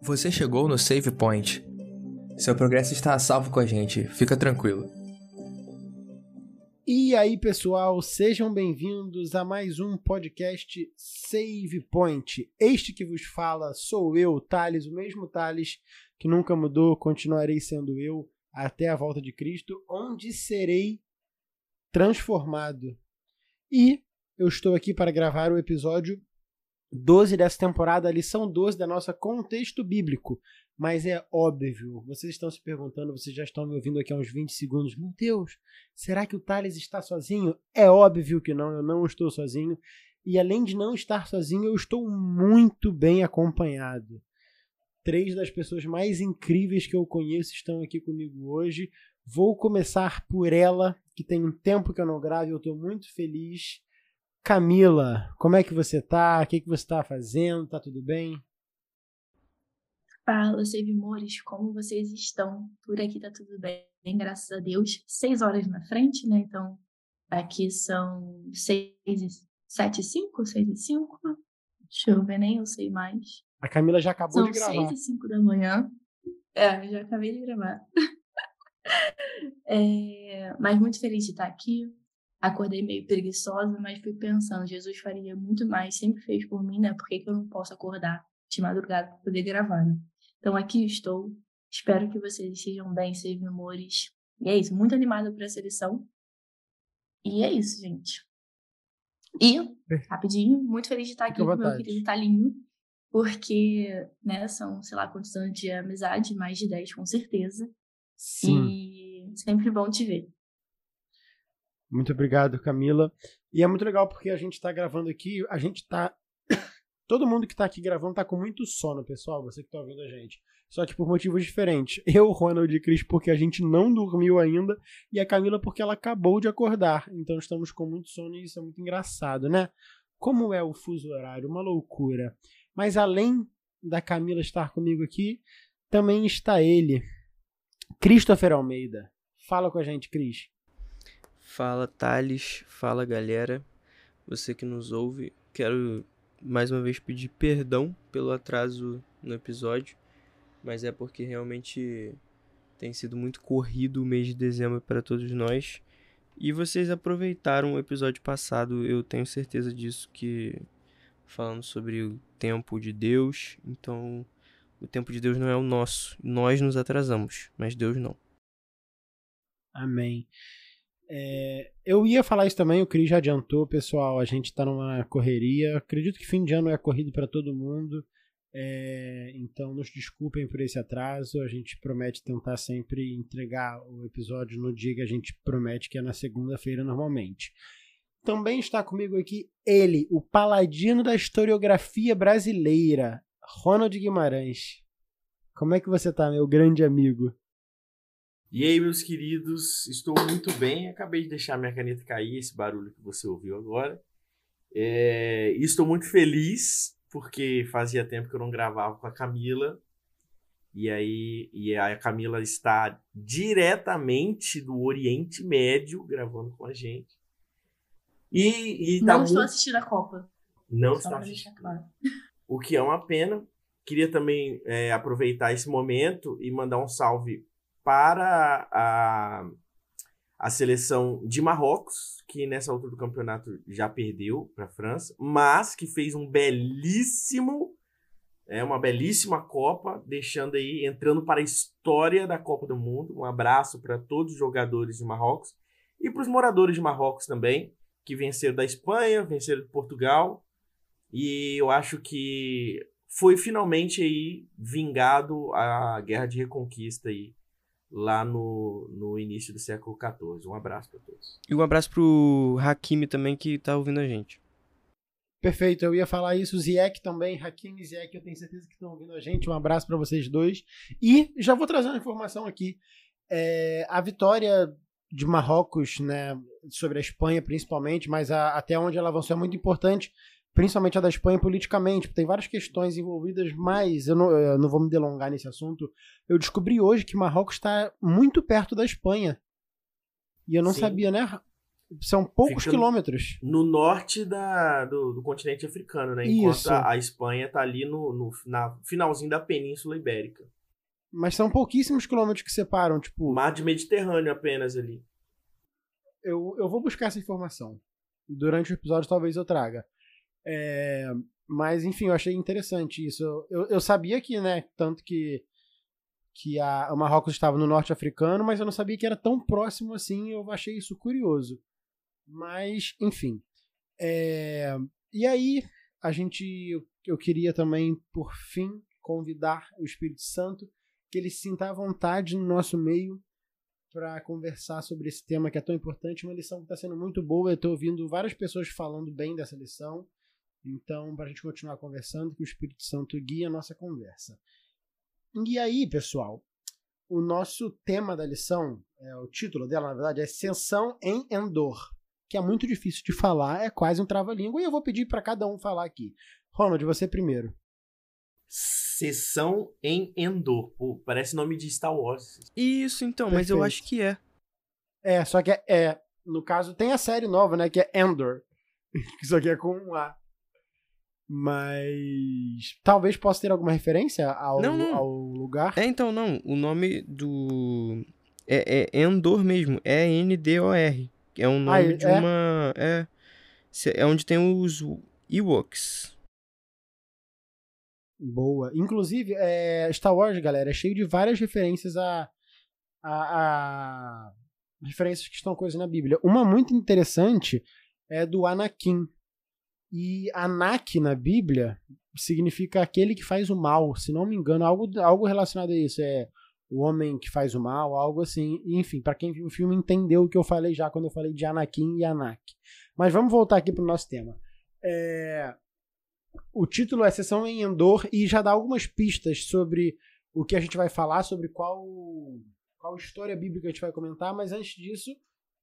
Você chegou no Save Point. Seu progresso está a salvo com a gente, fica tranquilo. E aí, pessoal, sejam bem-vindos a mais um podcast Save Point. Este que vos fala sou eu, Thales, o mesmo Thales que nunca mudou, continuarei sendo eu até a volta de Cristo, onde serei transformado. E eu estou aqui para gravar o episódio 12 dessa temporada, a lição 12 da nossa contexto bíblico. Mas é óbvio, vocês estão se perguntando, vocês já estão me ouvindo aqui há uns 20 segundos. Meu Deus, será que o Thales está sozinho? É óbvio que não, eu não estou sozinho. E além de não estar sozinho, eu estou muito bem acompanhado. Três das pessoas mais incríveis que eu conheço estão aqui comigo hoje. Vou começar por ela, que tem um tempo que eu não gravo eu estou muito feliz. Camila, como é que você tá? O que, que você está fazendo? Tá tudo bem? Fala, Sevimores, como vocês estão? Por aqui tá tudo bem, graças a Deus. Seis horas na frente, né? Então, aqui são seis e sete e cinco, seis e cinco. Deixa eu ver, nem eu sei mais. A Camila já acabou são de gravar. São seis e cinco da manhã. É, já acabei de gravar. é, mas muito feliz de estar aqui acordei meio preguiçosa, mas fui pensando, Jesus faria muito mais, sempre fez por mim, né? Por que, que eu não posso acordar de madrugada para poder gravar, né? Então aqui estou. Espero que vocês estejam bem, sejam amores. E é isso, muito animada para essa lição. E é isso, gente. E, rapidinho, muito feliz de estar aqui com o meu querido Talinho, porque, né, são, sei lá, quantos anos de amizade, mais de 10, com certeza. Sim. E sempre bom te ver. Muito obrigado, Camila. E é muito legal porque a gente está gravando aqui, a gente está. Todo mundo que está aqui gravando está com muito sono, pessoal, você que está ouvindo a gente. Só que por motivos diferentes. Eu, Ronald e Cris, porque a gente não dormiu ainda, e a Camila porque ela acabou de acordar. Então estamos com muito sono e isso é muito engraçado, né? Como é o fuso horário, uma loucura. Mas além da Camila estar comigo aqui, também está ele, Christopher Almeida. Fala com a gente, Cris. Fala Thales, fala galera, você que nos ouve. Quero mais uma vez pedir perdão pelo atraso no episódio, mas é porque realmente tem sido muito corrido o mês de dezembro para todos nós. E vocês aproveitaram o episódio passado, eu tenho certeza disso, que falando sobre o tempo de Deus. Então, o tempo de Deus não é o nosso. Nós nos atrasamos, mas Deus não. Amém. É, eu ia falar isso também, o Cris já adiantou, pessoal. A gente tá numa correria. Acredito que fim de ano é corrido para todo mundo. É, então, nos desculpem por esse atraso. A gente promete tentar sempre entregar o episódio no dia que a gente promete, que é na segunda-feira, normalmente. Também está comigo aqui ele, o paladino da historiografia brasileira, Ronald Guimarães. Como é que você tá, meu grande amigo? E aí, meus queridos, estou muito bem. Acabei de deixar minha caneta cair, esse barulho que você ouviu agora. É... E estou muito feliz, porque fazia tempo que eu não gravava com a Camila. E aí, e a Camila está diretamente do Oriente Médio gravando com a gente. E, e tá não muito... estou assistindo a Copa. Não Só está assistindo. Claro. O que é uma pena. Queria também é, aproveitar esse momento e mandar um salve para a, a seleção de Marrocos, que nessa altura do campeonato já perdeu para a França, mas que fez um belíssimo, é uma belíssima Copa, deixando aí, entrando para a história da Copa do Mundo. Um abraço para todos os jogadores de Marrocos e para os moradores de Marrocos também, que venceram da Espanha, venceram de Portugal. E eu acho que foi finalmente aí vingado a guerra de reconquista aí lá no, no início do século XIV. Um abraço para todos. E um abraço pro Hakimi também que tá ouvindo a gente. Perfeito, eu ia falar isso, Ziek também, Hakimi e Ziek, eu tenho certeza que estão ouvindo a gente. Um abraço para vocês dois. E já vou trazer uma informação aqui. É, a vitória de Marrocos, né, sobre a Espanha principalmente, mas a, até onde ela avançou é muito importante, principalmente a da Espanha politicamente, tem várias questões envolvidas, mas eu não, eu não vou me delongar nesse assunto. Eu descobri hoje que Marrocos está muito perto da Espanha. E eu não Sim. sabia, né? São poucos Fica quilômetros. No norte da, do, do continente africano, né? Enquanto Isso. a, Espanha tá ali no, no na finalzinho da Península Ibérica. Mas são pouquíssimos quilômetros que separam. Tipo, mar de Mediterrâneo apenas ali. eu, eu vou buscar essa informação. Durante o episódio, talvez eu traga. É, mas, enfim, eu achei interessante isso. Eu, eu, sabia que, né, tanto que, que a, o Marrocos estava no norte africano, mas eu não sabia que era tão próximo assim. Eu achei isso curioso. Mas, enfim. É, e aí, a gente. Eu, eu queria também, por fim, convidar o Espírito Santo que ele se sinta à vontade no nosso meio para conversar sobre esse tema que é tão importante. Uma lição que está sendo muito boa. Eu estou ouvindo várias pessoas falando bem dessa lição. Então, para a gente continuar conversando, que o Espírito Santo guie a nossa conversa. E aí, pessoal, o nosso tema da lição, é, o título dela, na verdade, é Ascensão em Endor, que é muito difícil de falar, é quase um trava-língua, e eu vou pedir para cada um falar aqui. Ronald, você primeiro. Sessão em Endor. Pô, parece nome de Star Wars. Isso, então, mas eu Perfeito. acho que é. É, só que é, é, no caso, tem a série nova, né, que é Endor. Isso aqui é com um A. Mas talvez possa ter alguma referência ao, Não, não. ao lugar. É, então, não. O nome do. É, é Endor mesmo. É N-D-O-R. É um nome Ah, de é? uma. É. É onde tem os Ewoks. Boa. Inclusive, é, Star Wars, galera, é cheio de várias referências a, a, a- referências que estão coisas na Bíblia. Uma muito interessante é do Anakin. E Anak na Bíblia significa aquele que faz o mal, se não me engano, algo, algo relacionado a isso. É o homem que faz o mal, algo assim. Enfim, para quem viu o filme entendeu o que eu falei já quando eu falei de Anakin e Anak. Mas vamos voltar aqui pro nosso tema. É, o título é Sessão em Endor e já dá algumas pistas sobre o que a gente vai falar, sobre qual, qual história bíblica a gente vai comentar, mas antes disso,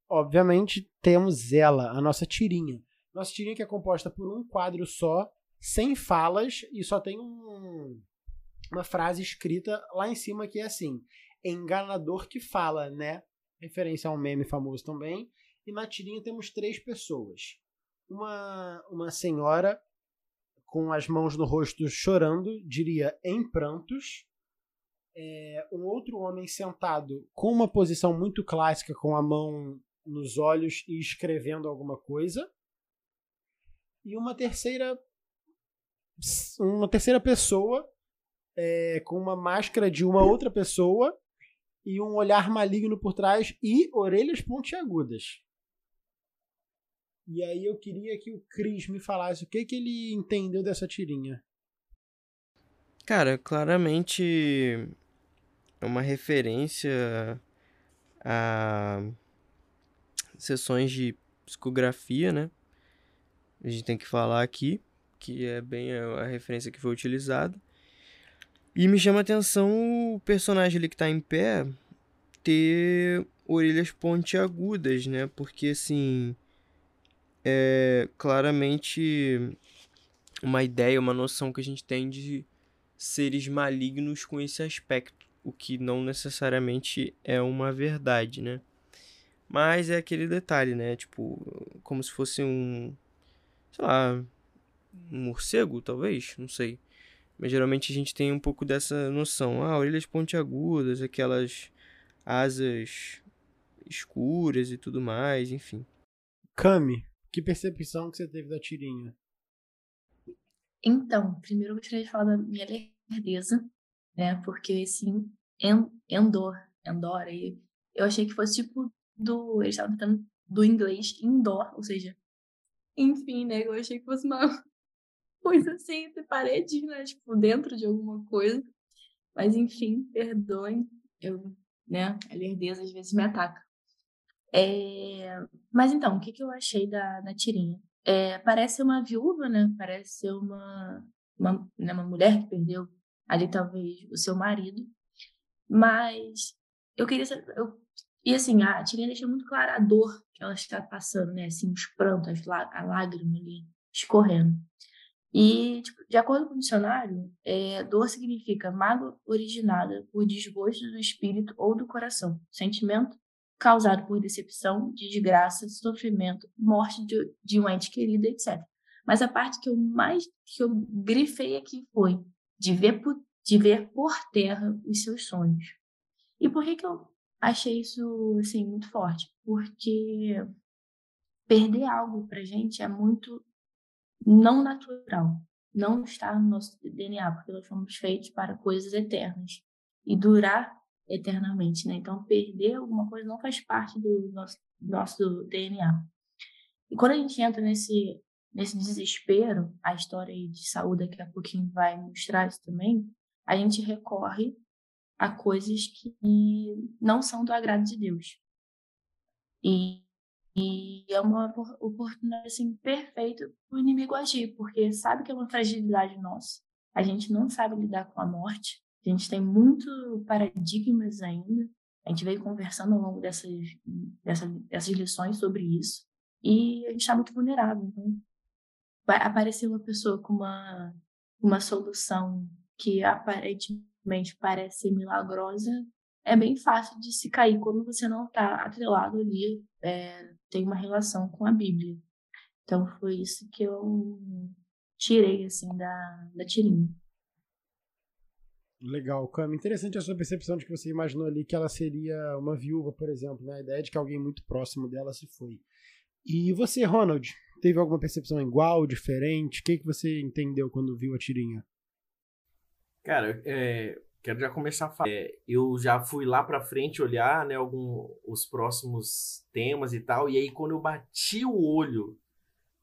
obviamente, temos ela, a nossa tirinha. Nossa tirinha que é composta por um quadro só, sem falas, e só tem um- uma frase escrita lá em cima que é assim: enganador que fala, né? Referência a um meme famoso também. E na tirinha temos três pessoas. Uma, uma senhora com as mãos no rosto chorando, diria em prantos. É, um outro homem sentado com uma posição muito clássica, com a mão nos olhos e escrevendo alguma coisa. E uma terceira uma terceira pessoa é, com uma máscara de uma outra pessoa e um olhar maligno por trás e orelhas pontiagudas. E aí eu queria que o Cris me falasse o que, que ele entendeu dessa tirinha. Cara, claramente é uma referência a sessões de psicografia, né? A gente tem que falar aqui, que é bem a a referência que foi utilizada. E me chama a atenção o personagem ali que tá em pé ter orelhas pontiagudas, né? Porque assim, é claramente uma ideia, uma noção que a gente tem de seres malignos com esse aspecto, o que não necessariamente é uma verdade, né? Mas é aquele detalhe, né? Tipo, como se fosse um, sei lá, um morcego, talvez, não sei. Mas geralmente a gente tem um pouco dessa noção. Ah, orelhas pontiagudas, aquelas asas escuras e tudo mais, enfim. Cami, que percepção que você teve da tirinha? Então, primeiro eu gostaria de falar da minha lerdeza, né? Porque esse en- Endor, Endor aí, eu achei que fosse tipo do. Eles estavam tentando do inglês indoor, ou seja, enfim, né? Eu achei que fosse uma coisa assim, entre paredes, né? Tipo, dentro de alguma coisa. Mas enfim, perdoem, eu, né? A lerdeza às vezes me ataca. É, Mas então, o que, que eu achei da, da tirinha? É, parece uma viúva, né? Parece ser uma, uma, né, uma mulher que perdeu ali talvez o seu marido. Mas eu queria saber. Eu, e assim, a tirinha deixa muito clara a dor que ela está passando, né? Assim, os prantos, a lágrima ali escorrendo. E, tipo, de acordo com o dicionário, é, dor significa mágoa originada por desgosto do espírito ou do coração, sentimento causado por decepção, desgraça, sofrimento, morte de, de um ente querido, etc. Mas a parte que eu mais que eu grifei aqui foi de ver por, de ver por terra os seus sonhos. E por que, que eu achei isso assim, muito forte? Porque perder algo pra gente é muito não natural. Não está no nosso DNA, porque nós fomos feitos para coisas eternas e durar eternamente, né? Então, perder alguma coisa não faz parte do nosso, nosso DNA. E quando a gente entra nesse, nesse desespero, a história de saúde daqui a pouquinho vai mostrar isso também, a gente recorre a coisas que não são do agrado de Deus. E, e é uma oportunidade assim, perfeita para o inimigo agir, porque sabe que é uma fragilidade nossa. A gente não sabe lidar com a morte, a gente tem muito paradigmas ainda. A gente veio conversando ao longo dessas, dessas, dessas lições sobre isso. E a gente está muito vulnerável. Então, vai aparecer uma pessoa com uma, uma solução que aparentemente parece milagrosa, é bem fácil de se cair quando você não está atrelado ali, é, tem uma relação com a Bíblia. Então foi isso que eu tirei assim da, da tirinha. Legal, Cam. Interessante a sua percepção de que você imaginou ali que ela seria uma viúva, por exemplo, né? A ideia de que alguém muito próximo dela se foi. E você, Ronald, teve alguma percepção igual, diferente? O que, que você entendeu quando viu a tirinha? Cara, é, quero já começar a falar. É, eu já fui lá pra frente olhar, né, algum, os próximos temas e tal, e aí quando eu bati o olho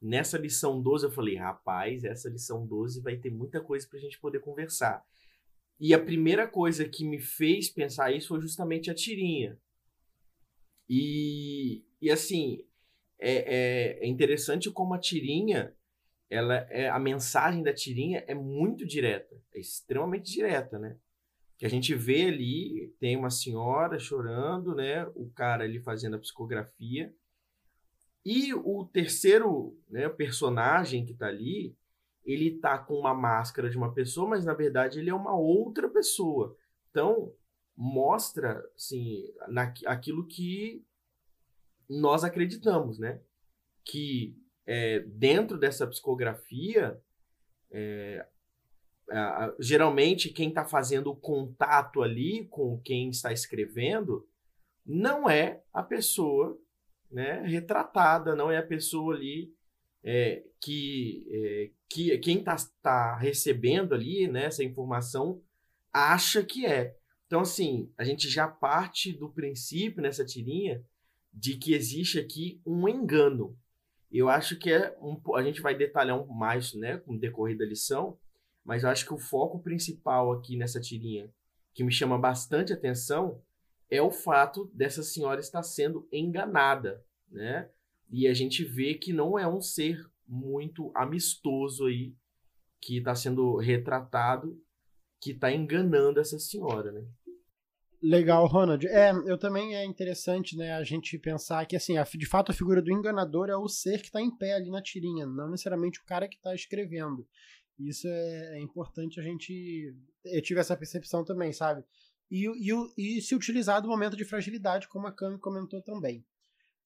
nessa lição 12, eu falei, rapaz, essa lição 12 vai ter muita coisa pra gente poder conversar. E a primeira coisa que me fez pensar isso foi justamente a tirinha. E, e assim, é, é, é interessante como a tirinha, ela é, a mensagem da tirinha é muito direta, é extremamente direta, né? Que a gente vê ali, tem uma senhora chorando, né? O cara ali fazendo a psicografia. E o terceiro né, personagem que tá ali, ele tá com uma máscara de uma pessoa, mas na verdade ele é uma outra pessoa. Então, mostra, assim, na, aquilo que nós acreditamos, né? Que é, dentro dessa psicografia, é, geralmente quem está fazendo o contato ali com quem está escrevendo não é a pessoa né, retratada, não é a pessoa ali é, que, é, que quem está tá recebendo ali né, essa informação acha que é. Então, assim, a gente já parte do princípio nessa tirinha de que existe aqui um engano. Eu acho que é um, a gente vai detalhar um mais né, com o decorrer da lição, mas eu acho que o foco principal aqui nessa tirinha, que me chama bastante atenção, é o fato dessa senhora estar sendo enganada, né? E a gente vê que não é um ser muito amistoso aí que está sendo retratado, que está enganando essa senhora, né? Legal, Ronald. É, eu também é interessante, né, a gente pensar que, assim, a, de fato a figura do enganador é o ser que está em pé ali na tirinha, não necessariamente o cara que está escrevendo. Isso é, é, importante a gente. Eu tive essa percepção também, sabe? E, e, e se utilizar do momento de fragilidade, como a Cami comentou também.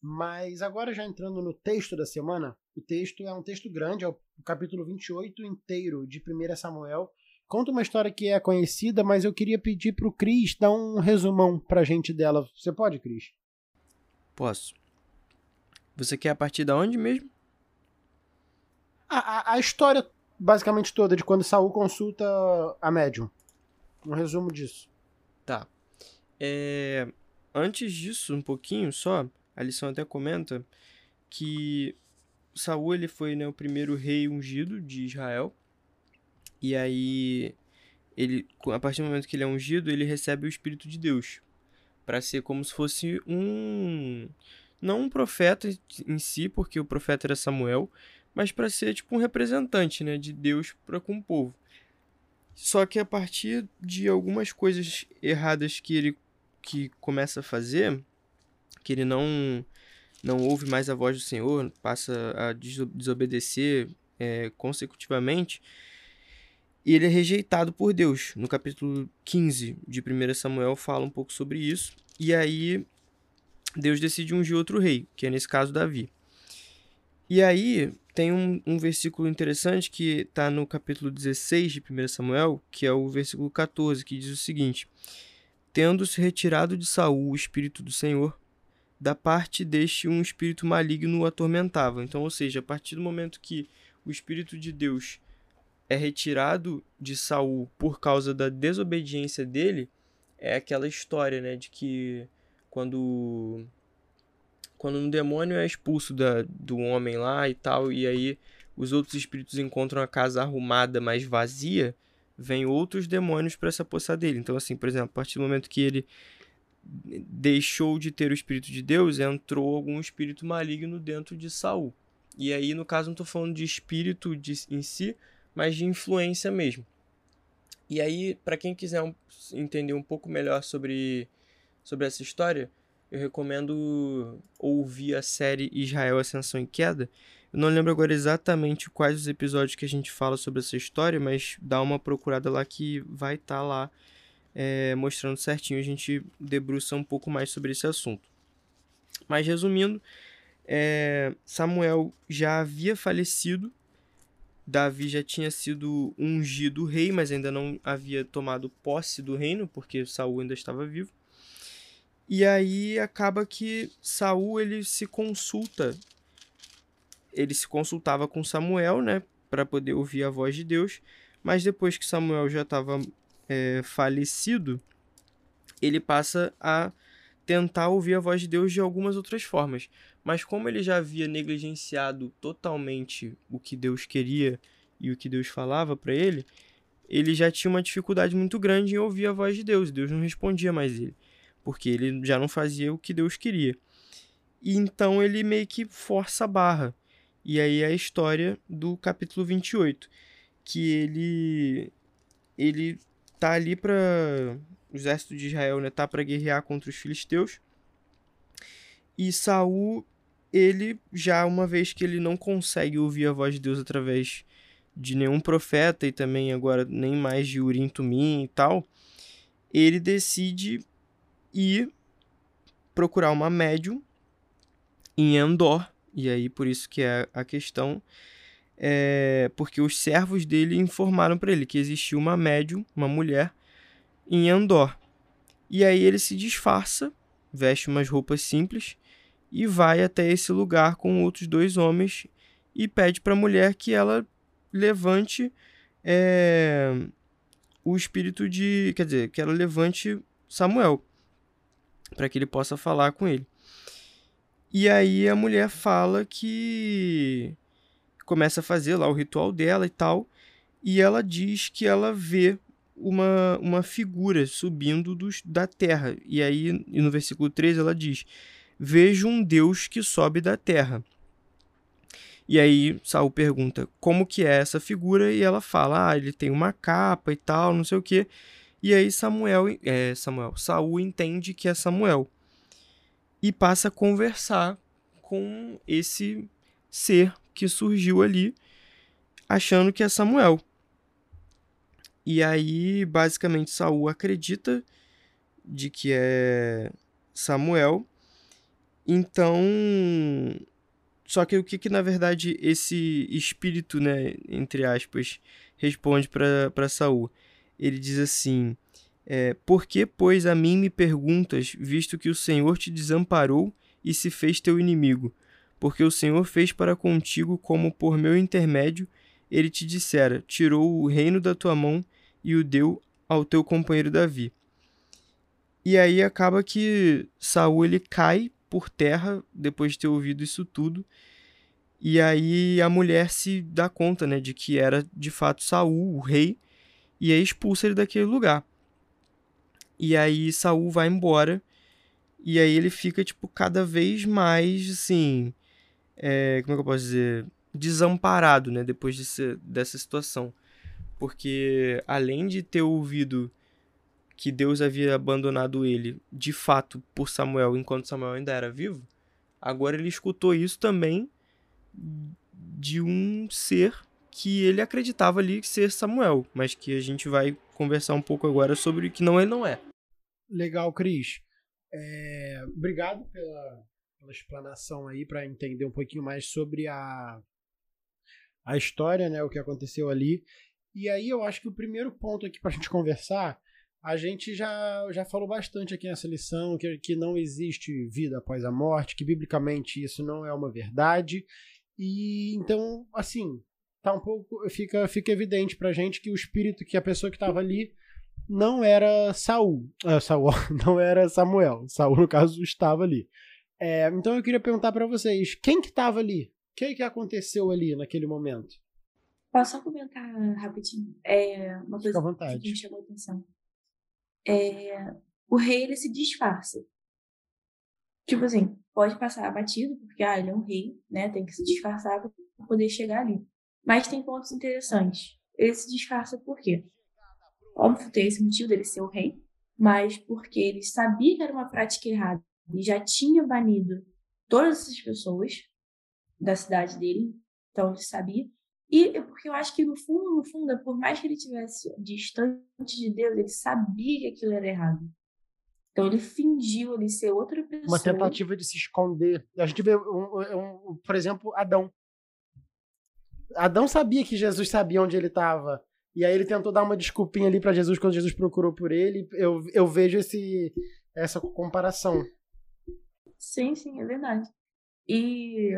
Mas agora já entrando no texto da semana, o texto é um texto grande, é o capítulo 28 inteiro de 1 Samuel. Conta uma história que é conhecida, mas eu queria pedir para o Cris dar um resumão para a gente dela. Você pode, Cris? Posso. Você quer a partir da onde mesmo? A, a, a, história basicamente toda de quando Saul consulta a médium. Um resumo disso. Tá. É... Antes disso, um pouquinho só, a lição até comenta que Saul ele foi né, o primeiro rei ungido de Israel. E aí ele a partir do momento que ele é ungido, ele recebe o espírito de Deus para ser como se fosse um não um profeta em si, porque o profeta era Samuel, mas para ser tipo um representante, né, de Deus para com o povo. Só que a partir de algumas coisas erradas que ele que começa a fazer, que ele não não ouve mais a voz do Senhor, passa a desobedecer é, consecutivamente, e ele é rejeitado por Deus. No capítulo 15 de 1 Samuel fala um pouco sobre isso. E aí Deus decide ungir outro rei, que é nesse caso Davi. E aí tem um, um versículo interessante que está no capítulo 16 de 1 Samuel, que é o versículo 14, que diz o seguinte: Tendo-se retirado de Saul o espírito do Senhor, da parte deste um espírito maligno o atormentava. Então, ou seja, a partir do momento que o espírito de Deus é retirado de Saul por causa da desobediência dele, é aquela história, né, de que quando quando um demônio é expulso da, do homem lá e tal, e aí os outros espíritos encontram a casa arrumada, mas vazia, vem outros demônios para se apossar dele. Então, assim, por exemplo, a partir do momento que ele deixou de ter o espírito de Deus, entrou algum espírito maligno dentro de Saul. E aí, no caso, não estou falando de espírito de, em si, mas de influência mesmo. E aí, para quem quiser um, entender um pouco melhor sobre, sobre essa história, eu recomendo ouvir a série Israel Ascensão e Queda. Eu não lembro agora exatamente quais os episódios que a gente fala sobre essa história, mas dá uma procurada lá que vai estar tá lá é, mostrando certinho. A gente debruça um pouco mais sobre esse assunto. Mas resumindo, é, Samuel já havia falecido, Davi já tinha sido ungido rei, mas ainda não havia tomado posse do reino, porque Saul ainda estava vivo. E aí acaba que Saul ele se consulta, ele se consultava com Samuel, né, para poder ouvir a voz de Deus. Mas depois que Samuel já estava é, falecido, ele passa a tentar ouvir a voz de Deus de algumas outras formas. Mas como ele já havia negligenciado totalmente o que Deus queria e o que Deus falava para ele, ele já tinha uma dificuldade muito grande em ouvir a voz de Deus. Deus não respondia mais ele porque ele já não fazia o que Deus queria. E então ele meio que força a barra. E aí é a história do capítulo 28, que ele ele tá ali para o exército de Israel, né, tá para guerrear contra os filisteus. E Saul, ele já uma vez que ele não consegue ouvir a voz de Deus através de nenhum profeta e também agora nem mais de Urim Tumim e tal, ele decide e procurar uma médium em Endor. E aí, por isso que é a questão. É porque os servos dele informaram para ele que existia uma médium, uma mulher, em Endor. E aí ele se disfarça, veste umas roupas simples e vai até esse lugar com outros dois homens e pede para a mulher que ela levante é, o espírito de. Quer dizer, que ela levante Samuel para que ele possa falar com ele. E aí a mulher fala que começa a fazer lá o ritual dela e tal, e ela diz que ela vê uma, uma figura subindo dos, da terra. E aí no versículo 13 ela diz: Vejo um Deus que sobe da terra. E aí Saul pergunta como que é essa figura e ela fala: "Ah, ele tem uma capa e tal, não sei o quê". E aí Samuel, é, Samuel, Saul entende que é Samuel e passa a conversar com esse ser que surgiu ali, achando que é Samuel. E aí, basicamente, Saul acredita de que é Samuel. Então, só que o que, que na verdade esse espírito, né, entre aspas, responde para Saul? ele diz assim: é, Por que, pois, a mim me perguntas, visto que o Senhor te desamparou e se fez teu inimigo? Porque o Senhor fez para contigo como por meu intermédio ele te dissera: tirou o reino da tua mão e o deu ao teu companheiro Davi. E aí acaba que Saul ele cai por terra depois de ter ouvido isso tudo. E aí a mulher se dá conta, né, de que era de fato Saul, o rei, e aí expulsa ele daquele lugar. E aí Saul vai embora e aí ele fica tipo cada vez mais assim, é, como é que eu posso dizer, desamparado, né, depois desse, dessa situação. Porque além de ter ouvido que Deus havia abandonado ele, de fato, por Samuel, enquanto Samuel ainda era vivo, agora ele escutou isso também de um ser que ele acreditava ali ser Samuel, mas que a gente vai conversar um pouco agora sobre que não ele não é. Legal, Cris. É, obrigado pela, pela explanação aí para entender um pouquinho mais sobre a, a história, né, o que aconteceu ali. E aí eu acho que o primeiro ponto aqui para a gente conversar, a gente já, já falou bastante aqui nessa lição que, que não existe vida após a morte, que biblicamente isso não é uma verdade. E então, assim, tá um pouco fica fica evidente pra gente que o espírito que a pessoa que estava ali não era Saul, uh, Saul não era Samuel. Saul no caso estava ali. É, então eu queria perguntar para vocês, quem que estava ali? O que que aconteceu ali naquele momento? Posso só comentar rapidinho? É uma coisa que me chamou a atenção. É, o rei ele se disfarça. Tipo assim, pode passar abatido, porque ah, ele é um rei, né? Tem que se disfarçar para poder chegar ali. Mas tem pontos interessantes. Ele se disfarça por quê? Óbvio, tem esse motivo dele ser o rei, mas porque ele sabia que era uma prática errada e já tinha banido todas essas pessoas da cidade dele, então ele sabia. E porque eu acho que no fundo, no fundo, por mais que ele tivesse distante de Deus, ele sabia que aquilo era errado. Então ele fingiu ele ser outra pessoa. Uma tentativa de se esconder. A gente vê, um, um, um, por exemplo, Adão. Adão sabia que Jesus sabia onde ele estava. E aí ele tentou dar uma desculpinha ali para Jesus quando Jesus procurou por ele. Eu, eu vejo esse, essa comparação. Sim, sim, é verdade. E,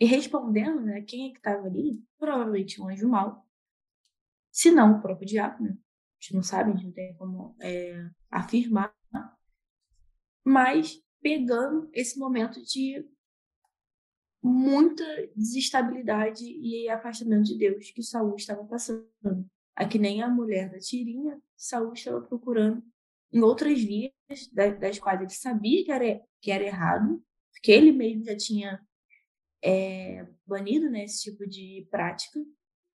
e respondendo, né, quem é que estava ali? Provavelmente um anjo mau. Se não, o próprio diabo, né? A gente não sabe, a gente não tem como é, afirmar. Mas pegando esse momento de muita desestabilidade e afastamento de Deus que Saul estava passando. A que nem a mulher da tirinha, Saul estava procurando em outras vias, das, quais ele sabia que era, que era errado, porque ele mesmo já tinha é, banido né, tipo de prática,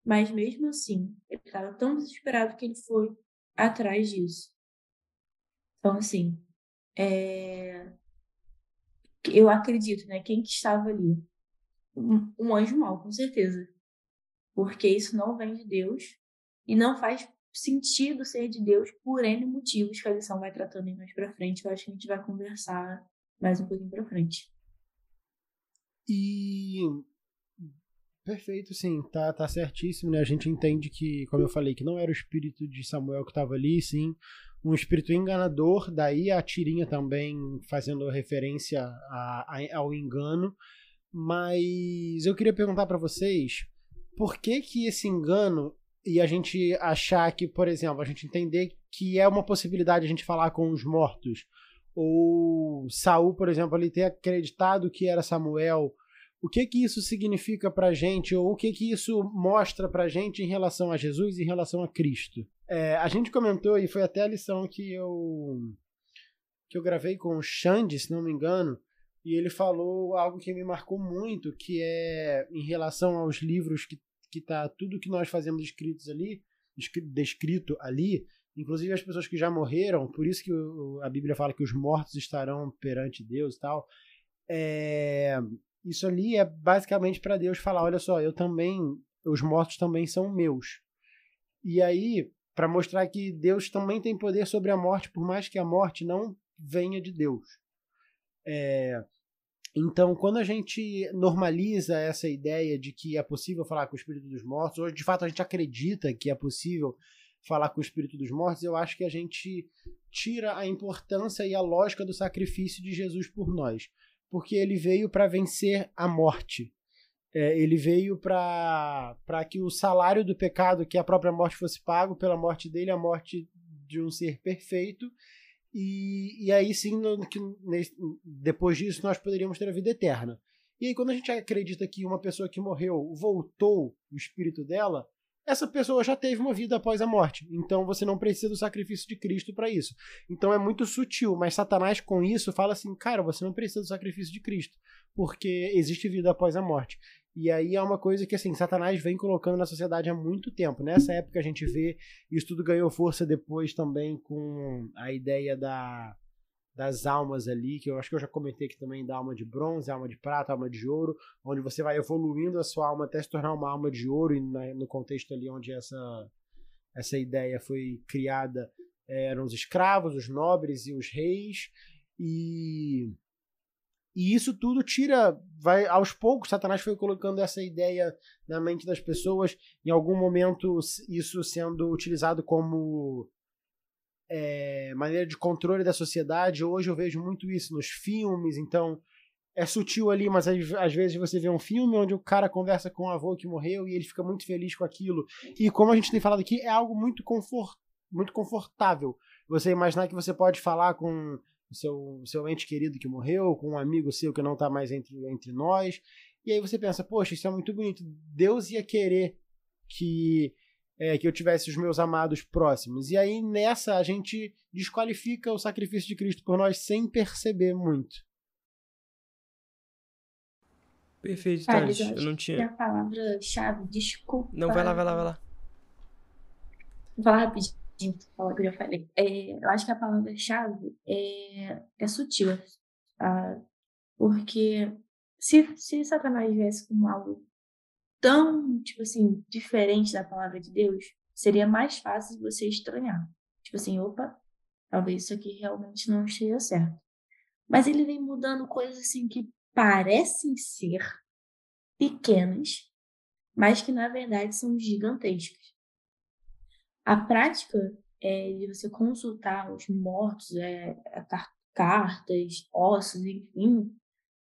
mas mesmo assim, ele estava tão desesperado que ele foi atrás disso. Então, assim, é... eu acredito, né, quem que estava ali? um, um anjo mau, com certeza. Porque isso não vem de Deus e não faz sentido ser de Deus por N motivos que a lição vai tratando aí mais pra frente. Eu acho que a gente vai conversar mais um pouquinho pra frente. E Perfeito, sim, tá, tá certíssimo, né? A gente entende que, como eu falei, que não era o espírito de Samuel que estava ali, sim, um espírito enganador, daí a tirinha também fazendo referência a, a, ao engano, mas eu queria perguntar para vocês por que que esse engano e a gente achar que, por exemplo, a gente entender que é uma possibilidade a gente falar com os mortos, ou Saul, por exemplo, ali ter acreditado que era Samuel, o que que isso significa pra gente, ou o que que isso mostra pra gente em relação a Jesus em relação a Cristo? É, a gente comentou, e foi até a lição que eu que eu gravei com o Xande, se não me engano, e ele falou algo que me marcou muito, que é em relação aos livros que, que tá tudo que nós fazemos escritos ali, descrito ali, inclusive as pessoas que já morreram, por isso que o, a Bíblia fala que os mortos estarão perante Deus e tal. É, isso ali é basicamente para Deus falar, olha só, eu também, os mortos também são meus. E aí, para mostrar que Deus também tem poder sobre a morte, por mais que a morte não venha de Deus. É, então, quando a gente normaliza essa ideia de que é possível falar com o espírito dos mortos, ou de fato a gente acredita que é possível falar com o espírito dos mortos, eu acho que a gente tira a importância e a lógica do sacrifício de Jesus por nós, porque ele veio para vencer a morte. É, ele veio para que o salário do pecado, que a própria morte, fosse pago pela morte dele, a morte de um ser perfeito, e, e aí sim, no, que, depois disso, nós poderíamos ter a vida eterna. E aí, quando a gente acredita que uma pessoa que morreu voltou o espírito dela, essa pessoa já teve uma vida após a morte. Então você não precisa do sacrifício de Cristo para isso. Então é muito sutil, mas Satanás com isso fala assim: cara, você não precisa do sacrifício de Cristo, porque existe vida após a morte. E aí é uma coisa que assim, Satanás vem colocando na sociedade há muito tempo. Nessa época a gente vê, isso tudo ganhou força depois também com a ideia da, das almas ali, que eu acho que eu já comentei aqui também da alma de bronze, alma de prata, alma de ouro, onde você vai evoluindo a sua alma até se tornar uma alma de ouro, e no contexto ali onde essa, essa ideia foi criada, eram os escravos, os nobres e os reis. E, e isso tudo tira, vai aos poucos, Satanás foi colocando essa ideia na mente das pessoas, em algum momento isso sendo utilizado como é, maneira de controle da sociedade. Hoje eu vejo muito isso nos filmes, então é sutil ali, mas às, vezes você vê um filme onde o cara conversa com o avô que morreu e ele fica muito feliz com aquilo. E como a gente tem falado aqui, é algo muito, confort, muito confortável. Você imaginar que você pode falar com o seu, seu ente querido que morreu, com um amigo seu que não está mais entre, entre nós. E aí você pensa, poxa, isso é muito bonito. Deus ia querer que, é, que eu tivesse os meus amados próximos. E aí nessa a gente desqualifica o sacrifício de Cristo por nós sem perceber muito. Perfeito, Thales. Eu, eu não tinha. a palavra-chave, desculpa. Não, vai lá, vai lá, vai lá. Vou falar rapidinho, falar que eu já falei. É, eu acho que a palavra-chave é, é sutil. Ah, porque se, se Satanás viesse com algo tão, tipo assim, diferente da palavra de Deus, seria mais fácil você estranhar. Tipo assim, opa, talvez isso aqui realmente não esteja certo. Mas ele vem mudando coisas assim que parecem ser pequenas, mas que na verdade são gigantescas. A prática é, de você consultar os mortos, é, cartas, ossos, enfim,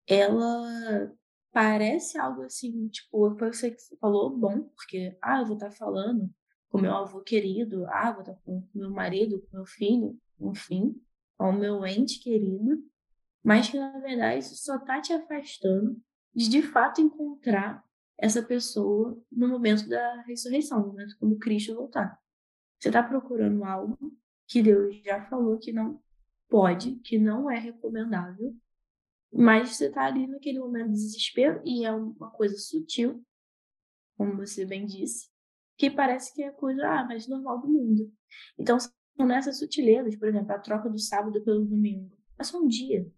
ela parece algo assim, tipo, foi você que falou, bom, porque, ah, eu vou estar falando com meu avô querido, ah, vou estar com meu marido, com meu filho, enfim, com o meu ente querido, mas que na verdade só está te afastando de de fato encontrar essa pessoa no momento da ressurreição, no momento quando Cristo voltar. Você está procurando algo que Deus já falou que não pode, que não é recomendável, mas você está ali naquele momento de desespero e é uma coisa sutil, como você bem disse, que parece que é coisa ah, mais normal do mundo. Então, são nessas sutilezas, por exemplo, a troca do sábado pelo domingo. É só um dia.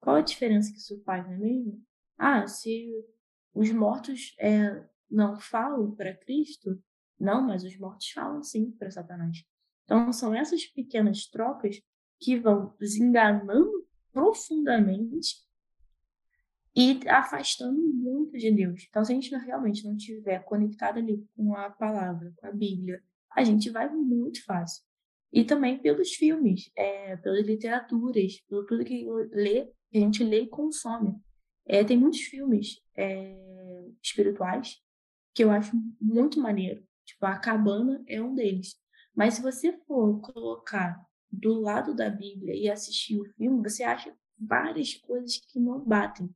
Qual a diferença que isso faz, não é mesmo? Ah, se os mortos é, não falam para Cristo, não, mas os mortos falam sim para Satanás. Então, são essas pequenas trocas que vão desenganando profundamente e afastando muito de Deus. Então, se a gente realmente não estiver conectado ali com a palavra, com a Bíblia, a gente vai muito fácil. E também pelos filmes, é, pelas literaturas, pelo tudo que lê a gente lê e consome. É, tem muitos filmes é, espirituais que eu acho muito maneiro. Tipo, A Cabana é um deles. Mas se você for colocar do lado da Bíblia e assistir o filme, você acha várias coisas que não batem.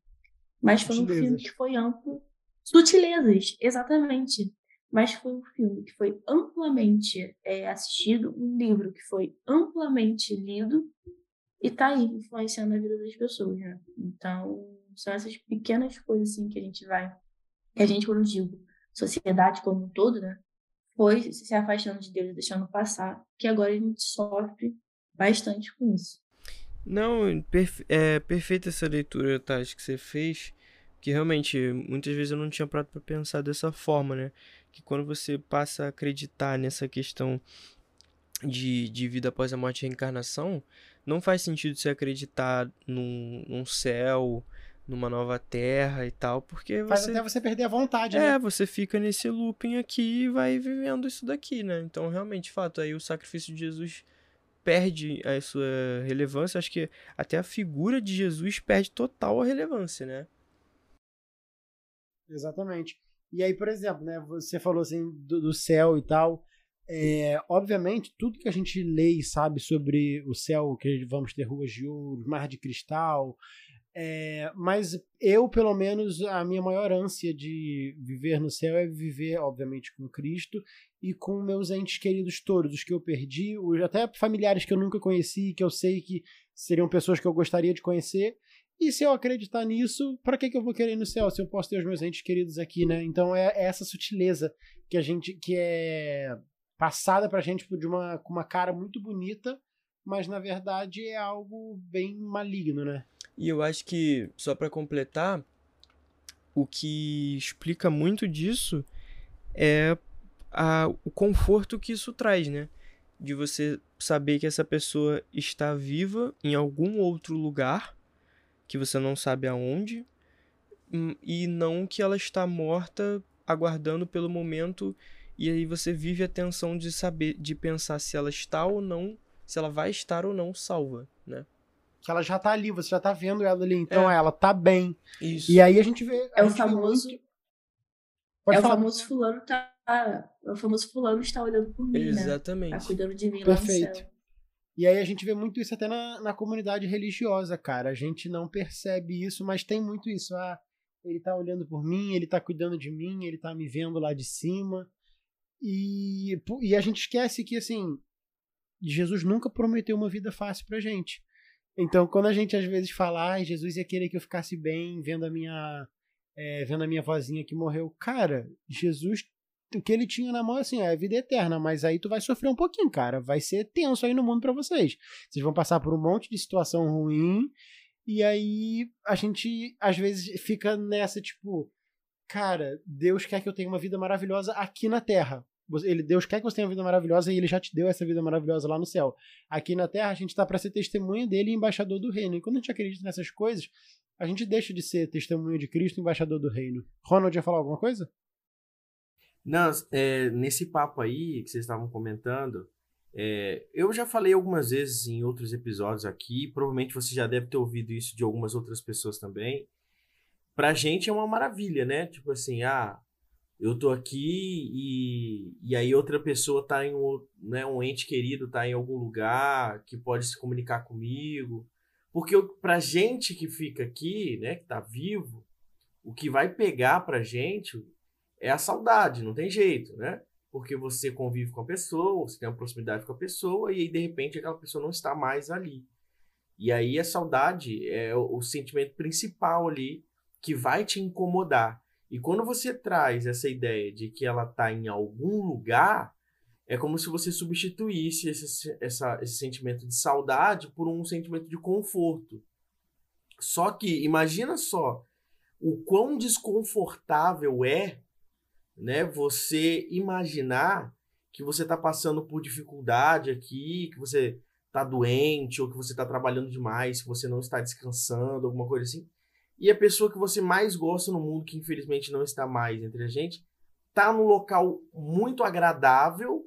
Mas foi um filme que foi amplo. Sutilezas, exatamente. Mas foi um filme que foi amplamente é, assistido, um livro que foi amplamente lido e tá aí influenciando a vida das pessoas, né? Então, são essas pequenas coisas assim que a gente vai, que a gente, quando digo sociedade como um todo, né? Foi se afastando de Deus, deixando passar, que agora a gente sofre bastante com isso. Não, perfe é perfeita essa leitura, Thales, que você fez, que realmente muitas vezes eu não tinha parado para pensar dessa forma, né? Que quando você passa a acreditar nessa questão de, de vida após a morte e reencarnação, não faz sentido você acreditar num, num céu, numa nova terra e tal, porque Faz você... até você perder a vontade, é, né? É, você fica nesse looping aqui e vai vivendo isso daqui, né? Então, realmente, de fato, aí o sacrifício de Jesus perde a sua relevância. Acho que até a figura de Jesus perde total a relevância, né? Exatamente. E aí, por exemplo, né, você falou assim do, do céu e tal. É, obviamente, tudo que a gente lê e sabe sobre o céu, que vamos ter ruas de ouro, mar de cristal, é, mas eu, pelo menos, a minha maior ânsia de viver no céu é viver, obviamente, com Cristo e com meus entes queridos todos, os que eu perdi, os, até familiares que eu nunca conheci, que eu sei que seriam pessoas que eu gostaria de conhecer. E se eu acreditar nisso, para que, que eu vou querer ir no céu se eu posso ter os meus entes queridos aqui, né? Então é, é essa sutileza que a gente que é passada pra gente de uma, com uma cara muito bonita, mas na verdade é algo bem maligno, né? E eu acho que, só para completar, o que explica muito disso é a, o conforto que isso traz, né? de você saber que essa pessoa está viva em algum outro lugar, que você não sabe aonde, hum, e não que ela está morta aguardando pelo momento e aí você vive a tensão de saber, de pensar se ela está ou não, se ela vai estar ou não salva, né? Que ela já tá ali, você já tá vendo ela ali, então É. ela tá bem. Isso. E aí a gente vê. a É o famoso- muito- é o falar. famoso fulano tá. É o famoso fulano está olhando por mim, né? Tá Exatamente. cuidando de mim lá no Perfeito. céu. E aí a gente vê muito isso até na, na comunidade religiosa, cara. A gente não percebe isso, mas tem muito isso. Ah, ele tá olhando por mim, ele tá cuidando de mim, ele tá me vendo lá de cima. E, e a gente esquece que, assim, Jesus nunca prometeu uma vida fácil pra gente. Então, quando a gente às vezes fala, ah, Jesus ia querer que eu ficasse bem vendo a minha, é, vendo a minha vozinha que morreu. Cara, Jesus, o que ele tinha na mão, assim, é a vida eterna, mas aí tu vai sofrer um pouquinho, cara. Vai ser tenso aí no mundo pra vocês. Vocês vão passar por um monte de situação ruim, e aí a gente, às vezes, fica nessa, tipo, cara, Deus quer que eu tenha uma vida maravilhosa aqui na Terra. Ele, Deus quer que você tenha uma vida maravilhosa e ele já te deu essa vida maravilhosa lá no céu. Aqui na Terra, a gente tá para ser testemunha dele e embaixador do reino. E quando a gente acredita nessas coisas, a gente deixa de ser testemunha de Cristo embaixador do reino. Ronald ia falar alguma coisa? Não, é, nesse papo aí que vocês estavam comentando, é, eu já falei algumas vezes em outros episódios aqui, provavelmente você já deve ter ouvido isso de algumas outras pessoas também. Pra gente é uma maravilha, né? Tipo assim, ah, eu tô aqui e, e aí outra pessoa tá em um, né, um ente querido tá em algum lugar que pode se comunicar comigo. Porque o- pra gente que fica aqui, né, que tá vivo, o que vai pegar pra gente é a saudade, não tem jeito, né? Porque você convive com a pessoa, você tem uma proximidade com a pessoa, e aí de repente aquela pessoa não está mais ali. E aí a saudade é o, o sentimento principal ali que vai te incomodar. E quando você traz essa ideia de que ela está em algum lugar, é como se você substituísse esse, essa, esse sentimento de saudade por um sentimento de conforto. Só que imagina só o quão desconfortável é né, você imaginar que você está passando por dificuldade aqui, que você está doente, ou que você está trabalhando demais, que você não está descansando, alguma coisa assim. E a pessoa que você mais gosta no mundo, que infelizmente não está mais entre a gente, tá num local muito agradável,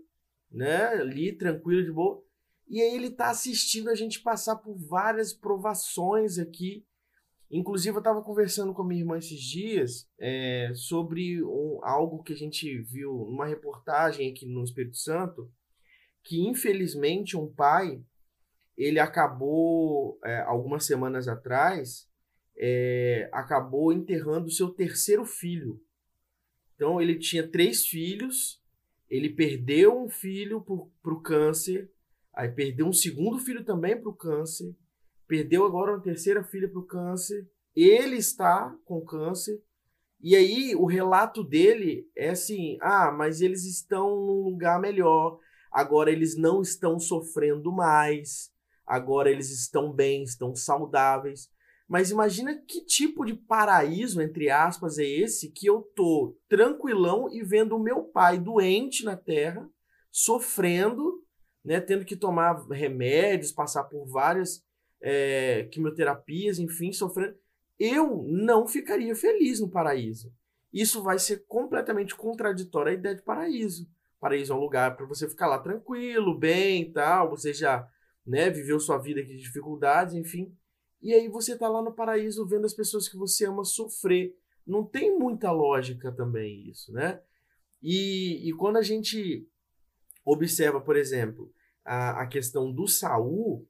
né, ali tranquilo de boa, e aí ele tá assistindo a gente passar por várias provações aqui. Inclusive, eu estava conversando com a minha irmã esses dias é, sobre um- algo que a gente viu numa reportagem aqui no Espírito Santo, que infelizmente um pai, ele acabou, é, algumas semanas atrás, é, acabou enterrando o seu terceiro filho. Então, ele tinha três filhos, ele perdeu um filho para o câncer, aí perdeu um segundo filho também para o câncer, perdeu agora uma terceira filha para o câncer, ele está com câncer, e aí o relato dele é assim: ah, mas eles estão num lugar melhor, agora eles não estão sofrendo mais, agora eles estão bem, estão saudáveis. Mas imagina que tipo de paraíso, entre aspas, é esse que eu tô tranquilão e vendo o meu pai doente na terra, sofrendo, né, tendo que tomar remédios, passar por várias é, quimioterapias, enfim, sofrendo. Eu não ficaria feliz no paraíso. Isso vai ser completamente contraditório à ideia de paraíso. Paraíso é um lugar para você ficar lá tranquilo, bem tal, você já né, viveu sua vida aqui de dificuldades, enfim. E aí você tá lá no paraíso vendo as pessoas que você ama sofrer. Não tem muita lógica também isso, né? E, e quando a gente observa, por exemplo, a, a questão do Saul,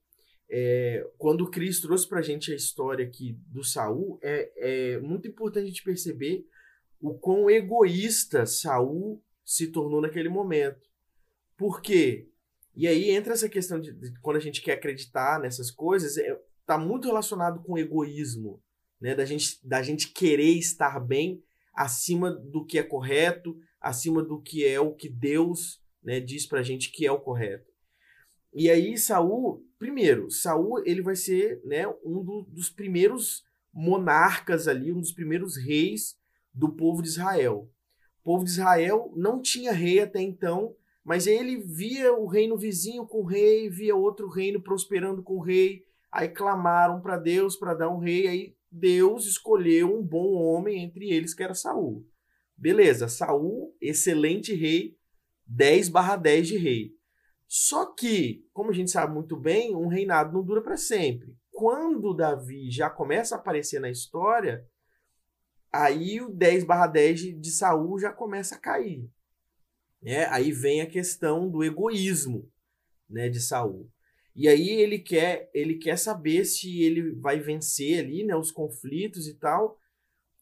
é, quando o Cris trouxe pra gente a história aqui do Saul, é, é muito importante a gente perceber o quão egoísta Saul se tornou naquele momento. Por quê? E aí entra essa questão de, de quando a gente quer acreditar nessas coisas, é, tá muito relacionado com o egoísmo, né? Da gente, da gente querer estar bem acima do que é correto, acima do que é o que Deus né, diz pra gente que é o correto. E aí Saul, primeiro, Saul ele vai ser né, um do, dos primeiros monarcas ali, um dos primeiros reis do povo de Israel. O povo de Israel não tinha rei até então, Mas ele via o reino vizinho com o rei, via outro reino prosperando com o rei. Aí clamaram para Deus para dar um rei. Aí Deus escolheu um bom homem entre eles, que era Saul. Beleza, Saul, excelente rei, 10 barra 10 de rei. Só que, como a gente sabe muito bem, um reinado não dura para sempre. Quando Davi já começa a aparecer na história, aí o 10 barra 10 de, Saul já começa a cair. Né? Aí vem a questão do egoísmo né, de Saul. E aí ele quer, ele quer saber se ele vai vencer ali, né, os conflitos e tal.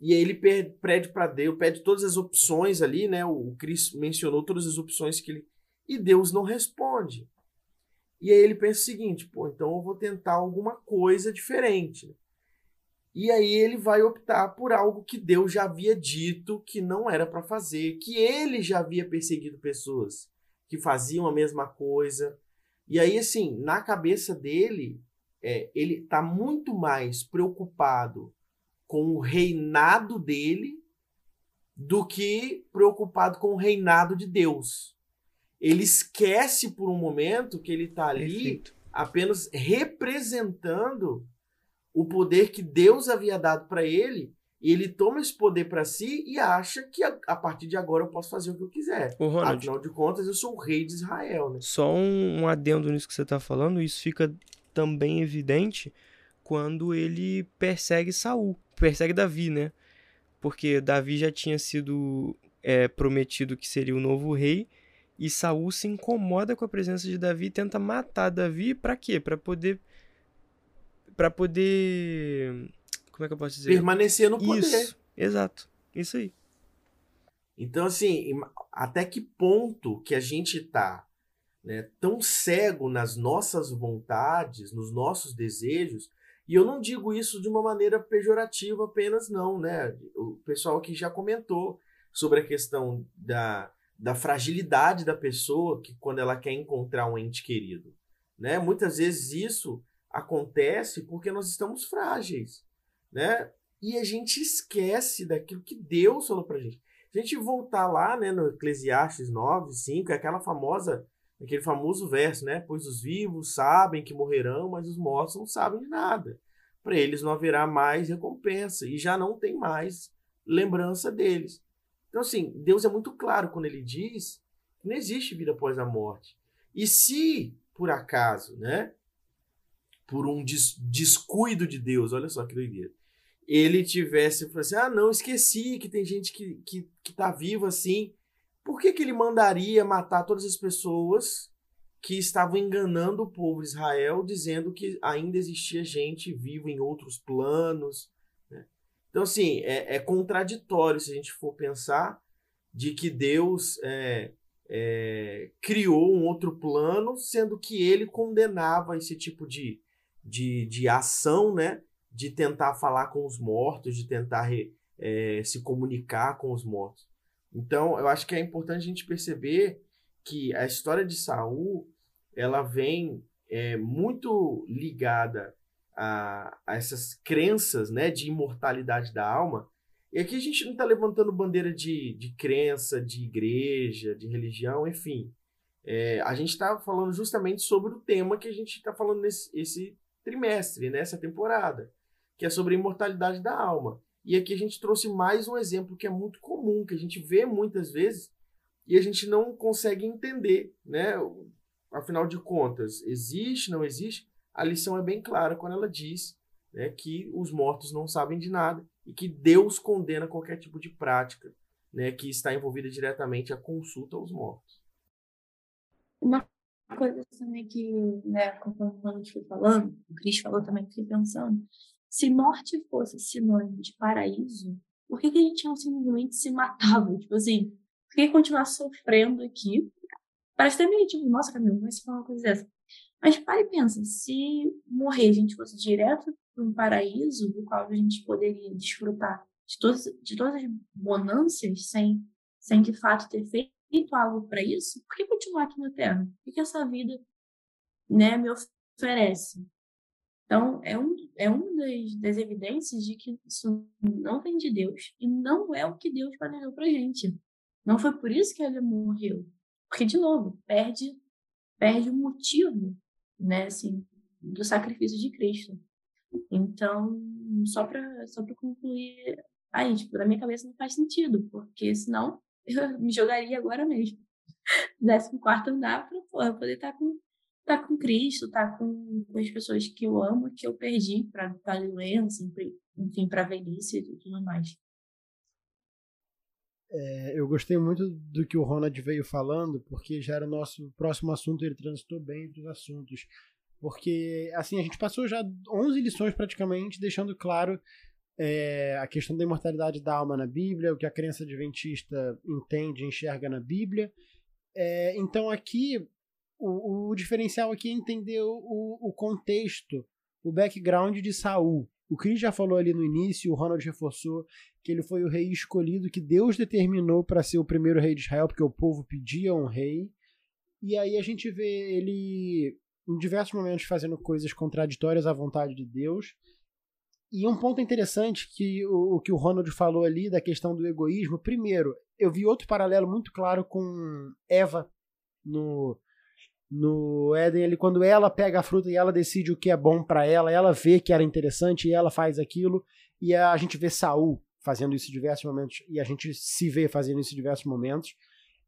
E aí ele pede para Deus, pede todas as opções ali, né? O Cris mencionou todas as opções que ele e Deus não responde. E aí ele pensa o seguinte, pô, então eu vou tentar alguma coisa diferente. E aí ele vai optar por algo que Deus já havia dito que não era para fazer, que ele já havia perseguido pessoas que faziam a mesma coisa. E aí, assim, na cabeça dele, é, ele está muito mais preocupado com o reinado dele do que preocupado com o reinado de Deus. Ele esquece por um momento que ele está ali Perfeito. apenas representando o poder que Deus havia dado para ele, e ele toma esse poder para si e acha que a, a, partir de agora eu posso fazer o que eu quiser. Ô, Ronald, Afinal de contas, eu sou o rei de Israel. Né? Só um, um adendo nisso que você está falando, isso fica também evidente quando ele persegue Saul, persegue Davi, né? Porque Davi já tinha sido é, prometido que seria o novo rei e Saul se incomoda com a presença de Davi e tenta matar Davi para quê? Para poder para poder. Como é que eu posso dizer? Permanecer no poder. Isso, exato. Isso aí. Então, assim, até que ponto que a gente tá né, tão cego nas nossas vontades, nos nossos desejos, e eu não digo isso de uma maneira pejorativa apenas, não, né? O pessoal aqui já comentou sobre a questão da, da fragilidade da pessoa que quando ela quer encontrar um ente querido, né? Muitas vezes isso acontece porque nós estamos frágeis, né? E a gente esquece daquilo que Deus falou pra gente. A gente voltar lá, né, no Eclesiastes 9, 5, é aquela famosa, aquele famoso verso, né? Pois os vivos sabem que morrerão, mas os mortos não sabem de nada. Para eles não haverá mais recompensa e já não tem mais lembrança deles. Então, assim, Deus é muito claro quando ele diz que não existe vida após a morte. E se, por acaso, né, por um des descuido de Deus, olha só que doideira. Ele tivesse falado assim: ah, não, esqueci que tem gente que, que, que tá viva assim. Por que, que ele mandaria matar todas as pessoas que estavam enganando o povo de Israel, dizendo que ainda existia gente viva em outros planos? Então, assim, é, é, contraditório se a gente for pensar de que Deus é, é, criou um outro plano, sendo que ele condenava esse tipo de, de, de ação, né? De tentar falar com os mortos, de tentar é, se comunicar com os mortos. Então, eu acho que é importante a gente perceber que a história de Saul ela vem é, muito ligada a, a, essas crenças né, de imortalidade da alma. E aqui a gente não está levantando bandeira de, de crença, de igreja, de religião, enfim. É, a gente está falando justamente sobre o tema que a gente está falando nesse esse trimestre, nessa temporada, que é sobre a imortalidade da alma. E aqui a gente trouxe mais um exemplo que é muito comum, que a gente vê muitas vezes e a gente não consegue entender, né? Afinal de contas, existe, não existe? A lição é bem clara quando ela diz né, que os mortos não sabem de nada e que Deus condena qualquer tipo de prática né, que está envolvida diretamente a consulta aos mortos. Uma coisa também que, né, conforme gente foi falando, o Cris falou também, fiquei pensando, se morte fosse sinônimo de paraíso, por que, que a gente não simplesmente se matava? Tipo assim, por que continuar sofrendo aqui? Parece meio tipo, nossa, Camila, vai se falar uma coisa dessa. Mas para e pensa, se morrer a gente fosse direto para um paraíso, do qual a gente poderia desfrutar de todas, de todas as bonâncias sem, sem de fato ter feito algo para isso, por que continuar aqui na Terra? O que essa vida né, me oferece? Então, é um, é uma das, das evidências de que isso não vem de Deus e não é o que Deus planejou para gente. Não foi por isso que ele morreu. Porque, de novo, perde, perde o motivo, né, assim, do sacrifício de Cristo. Então, só para só concluir aí, tipo, na minha cabeça não faz sentido, porque senão eu me jogaria agora mesmo. Décimo quarto andar para poder estar tá com tá com Cristo, estar tá com, com as pessoas que eu amo, que eu perdi para a doença, enfim, para velhice e tudo mais. É, eu gostei muito do que o Ronald veio falando, porque já era o nosso próximo assunto, ele transitou bem entre os assuntos. Porque, assim, a gente passou já 11 lições praticamente, deixando claro é, a questão da imortalidade da alma na Bíblia, o que a crença adventista entende e enxerga na Bíblia. É, então, aqui, o, o, diferencial aqui é entender o, o contexto, o background de Saul. O Chris já falou ali no início, o Ronald reforçou que ele foi o rei escolhido que Deus determinou para ser o primeiro rei de Israel, porque o povo pedia um rei. E aí a gente vê ele em diversos momentos fazendo coisas contraditórias à vontade de Deus. E um ponto interessante que o, o que o Ronald falou ali da questão do egoísmo. Primeiro, eu vi outro paralelo muito claro com Eva no no Éden, ele, quando ela pega a fruta e ela decide o que é bom para ela, ela vê que era interessante e ela faz aquilo, e a gente vê Saul fazendo isso em diversos momentos, e a gente se vê fazendo isso em diversos momentos.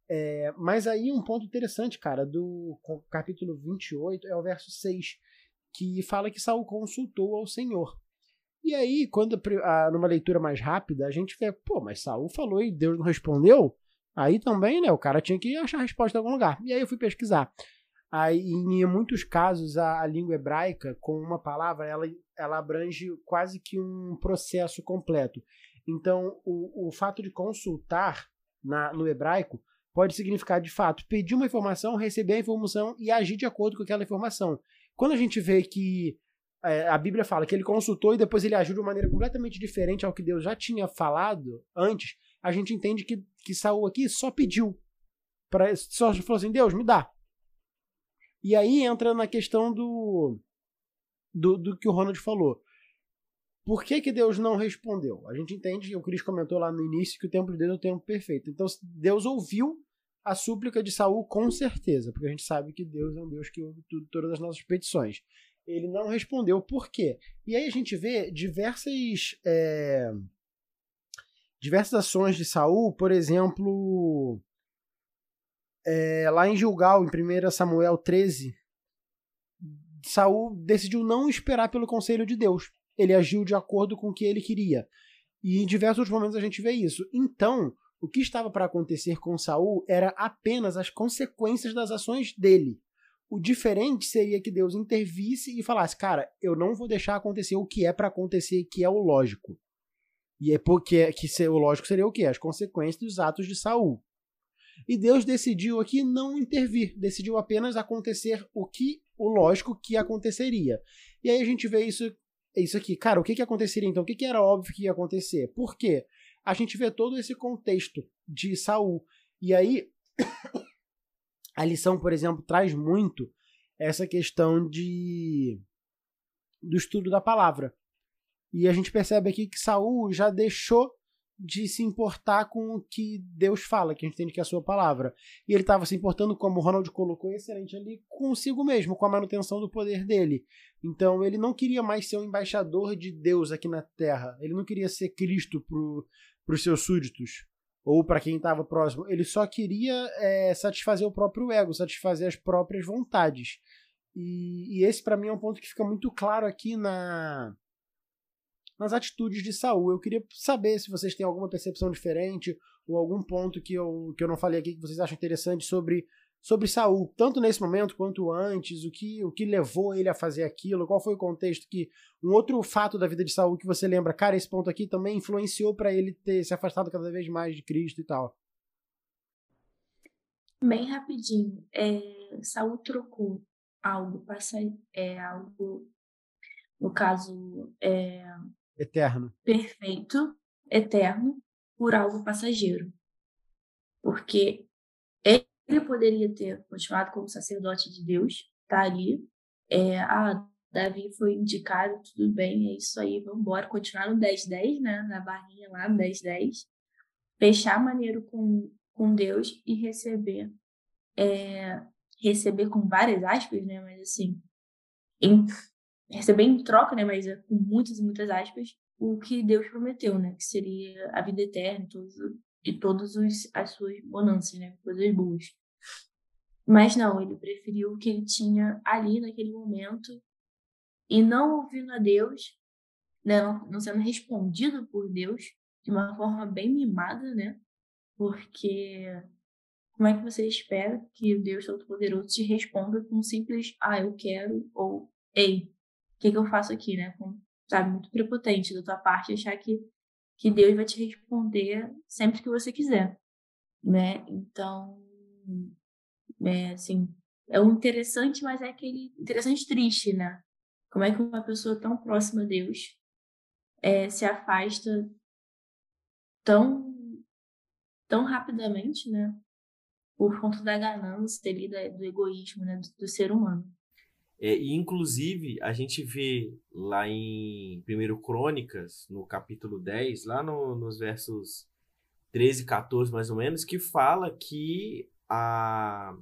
É, mas aí um ponto interessante, cara, do capítulo 28 é o verso 6, que fala que Saul consultou ao Senhor. E aí, quando a, numa leitura mais rápida, a gente vê, pô, mas Saul falou e Deus não respondeu? Aí também, né, o cara tinha que achar a resposta em algum lugar. E aí eu fui pesquisar. Aí, em muitos casos, a, a, língua hebraica, com uma palavra, ela, ela abrange quase que um processo completo. Então, o, o fato de consultar na, no hebraico pode significar, de fato, pedir uma informação, receber a informação e agir de acordo com aquela informação. Quando a gente vê que é, a Bíblia fala que ele consultou e depois ele agiu de uma maneira completamente diferente ao que Deus já tinha falado antes, a gente entende que, que Saul aqui só pediu. Pra, só falou assim: Deus, me dá. E aí entra na questão do, do, do que o Ronald falou. Por que, que Deus não respondeu? A gente entende, o Cris comentou lá no início, que o tempo de Deus é o tempo perfeito. Então Deus ouviu a súplica de Saul com certeza, porque a gente sabe que Deus é um Deus que ouve tudo, todas as nossas petições. Ele não respondeu por quê? E aí a gente vê diversas é, diversas ações de Saul, por exemplo, é, lá em Gilgal, em 1 Samuel 13, Saul decidiu não esperar pelo conselho de Deus. Ele agiu de acordo com o que ele queria. E em diversos momentos a gente vê isso. Então, o que estava para acontecer com Saul era apenas as consequências das ações dele. O diferente seria que Deus intervisse e falasse: "Cara, eu não vou deixar acontecer o que é para acontecer, que é o lógico". E é porque que o lógico seria o quê? As consequências dos atos de Saul. E Deus decidiu aqui não intervir, decidiu apenas acontecer o que o lógico que aconteceria. E aí a gente vê isso isso aqui. Cara, o que que aconteceria então? O que que era óbvio que ia acontecer? Por quê? A gente vê todo esse contexto de Saul. E aí a lição, por exemplo, traz muito essa questão de do estudo da palavra. E a gente percebe aqui que Saul já deixou de se importar com o que Deus fala, que a gente entende que é a sua palavra. E ele estava se importando, como o Ronald colocou excelente ali, consigo mesmo, com a manutenção do poder dele. Então ele não queria mais ser um embaixador de Deus aqui na Terra. Ele não queria ser Cristo para os seus súditos ou para quem estava próximo. Ele só queria é, satisfazer o próprio ego, satisfazer as próprias vontades. E, e esse para mim é um ponto que fica muito claro aqui na nas atitudes de Saul. Eu queria saber se vocês têm alguma percepção diferente ou algum ponto que eu, que eu não falei aqui que vocês acham interessante sobre, sobre Saul, tanto nesse momento quanto antes, o que, o que levou ele a fazer aquilo, qual foi o contexto que. Um outro fato da vida de Saul que você lembra, cara, esse ponto aqui também influenciou para ele ter se afastado cada vez mais de Cristo e tal. Bem rapidinho, é, Saul trocou algo, passa, é, algo, no caso, é, Eterno. Perfeito, eterno, por algo passageiro. Porque ele poderia ter continuado como sacerdote de Deus, tá ali. É, ah, Davi foi indicado, tudo bem, é isso aí, vamos embora. Continuar no 10-10, né? Na barrinha lá, no 10-10. Fechar maneiro com, com Deus e receber é, receber com várias aspas, né? Mas assim, em, receber em troca, né? Mas é com muitas e muitas aspas, o que Deus prometeu, né? Que seria a vida eterna todos, e todas as suas bonanças, né? Coisas boas. Mas não, ele preferiu o que ele tinha ali naquele momento e não ouvindo a Deus, né? Não, sendo respondido por Deus de uma forma bem mimada, né? Porque como é que você espera que Deus Todo-Poderoso te responda com um simples ah, eu quero ou ei, que, que eu faço aqui, né? Com, sabe, muito prepotente da tua parte achar que, que Deus vai te responder sempre que você quiser, né? Então, é assim, é um interessante, mas é aquele interessante triste, né? Como é que uma pessoa tão próxima a Deus é, se afasta tão tão rapidamente, né? Por conta da ganância ali, do egoísmo, né? Do, do ser humano. É, e inclusive a gente vê lá em 1 Crônicas, no capítulo 10, lá no, nos versos 13 e 14 mais ou menos, que fala que a,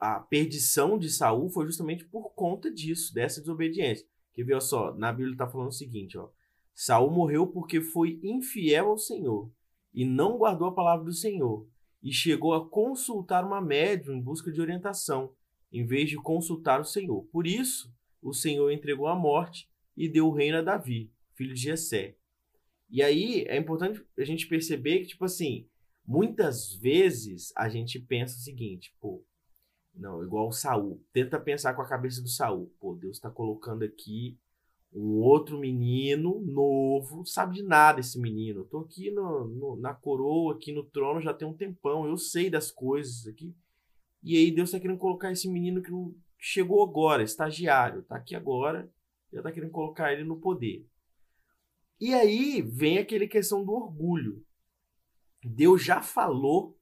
a perdição de Saul foi justamente por conta disso, dessa desobediência. Que viu só, na Bíblia está falando o seguinte, ó. Saul morreu porque foi infiel ao Senhor e não guardou a palavra do Senhor e chegou a consultar uma médium em busca de orientação em vez de consultar o Senhor. Por isso, o Senhor entregou a morte e deu o reino a Davi, filho de Jessé. E aí é importante a gente perceber que, tipo assim, muitas vezes a gente pensa o seguinte, pô, não, igual o Saul. Tenta pensar com a cabeça do Saul. Pô, Deus está colocando aqui um outro menino novo, sabe de nada esse menino. Eu tô aqui no, no, na coroa, aqui no trono já tem um tempão, eu sei das coisas aqui. E aí Deus está querendo colocar esse menino que chegou agora, estagiário, está aqui agora, já está querendo colocar ele no poder. E aí vem aquele questão do orgulho. Deus já falou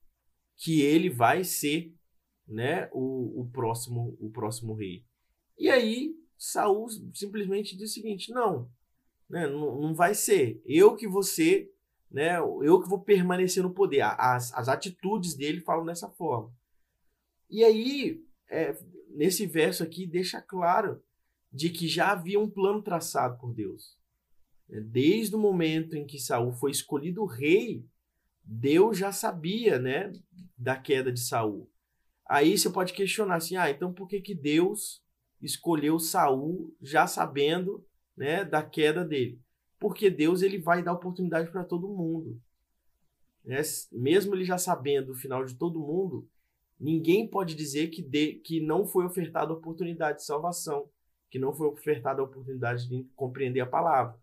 que ele vai ser, né, o, o próximo o próximo rei. E aí Saul simplesmente diz o seguinte: não, né, não, não vai ser. Eu que ser, né, eu que vou permanecer no poder. As, as atitudes dele falam dessa forma. E aí, é, nesse verso aqui, deixa claro de que já havia um plano traçado por Deus. É, desde o momento em que Saul foi escolhido rei, Deus já sabia, né, da queda de Saul. Aí você pode questionar assim: "Ah, então por que que Deus escolheu Saul já sabendo, né, da queda dele?" Porque Deus ele vai dar oportunidade para todo mundo. Né? Mesmo ele já sabendo o final de todo mundo, Ninguém pode dizer que, de, que não foi ofertada a oportunidade de salvação, que não foi ofertada a oportunidade de compreender a palavra.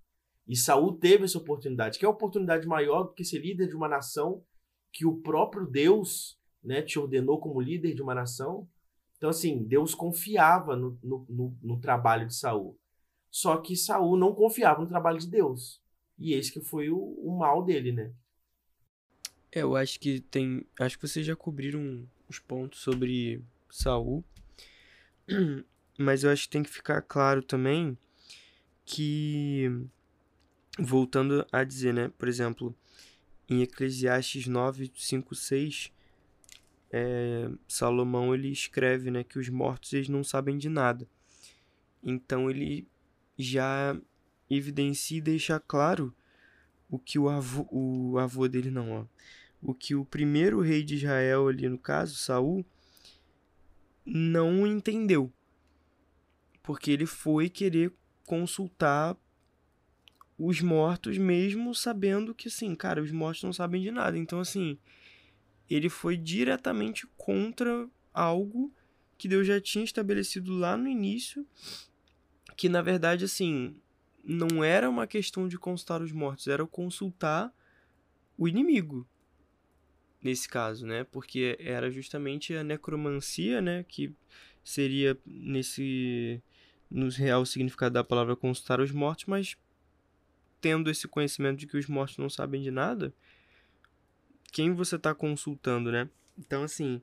E Saul teve essa oportunidade, que é a oportunidade maior do que ser líder de uma nação que o próprio Deus né, te ordenou como líder de uma nação. Então, assim, Deus confiava no, no, no, no trabalho de Saul. Só que Saul não confiava no trabalho de Deus. E esse que foi o, o mal dele, né? É, eu acho que tem. Acho que vocês já cobriram os pontos sobre Saul. Mas eu acho que tem que ficar claro também que voltando a dizer, né, por exemplo, em Eclesiastes 9, 5, 6, é, Salomão ele escreve, né, que os mortos eles não sabem de nada. Então ele já evidencia e deixa claro o que o avô, o avô dele não, ó, o que o primeiro rei de Israel ali no caso, Saul, não entendeu. Porque ele foi querer consultar os mortos mesmo sabendo que assim, cara, os mortos não sabem de nada. Então assim, ele foi diretamente contra algo que Deus já tinha estabelecido lá no início, que na verdade assim, não era uma questão de consultar os mortos, era consultar o inimigo nesse caso, né? Porque era justamente a necromancia, né? Que seria nesse no real significado da palavra consultar os mortos, mas tendo esse conhecimento de que os mortos não sabem de nada, quem você está consultando, né? Então, assim,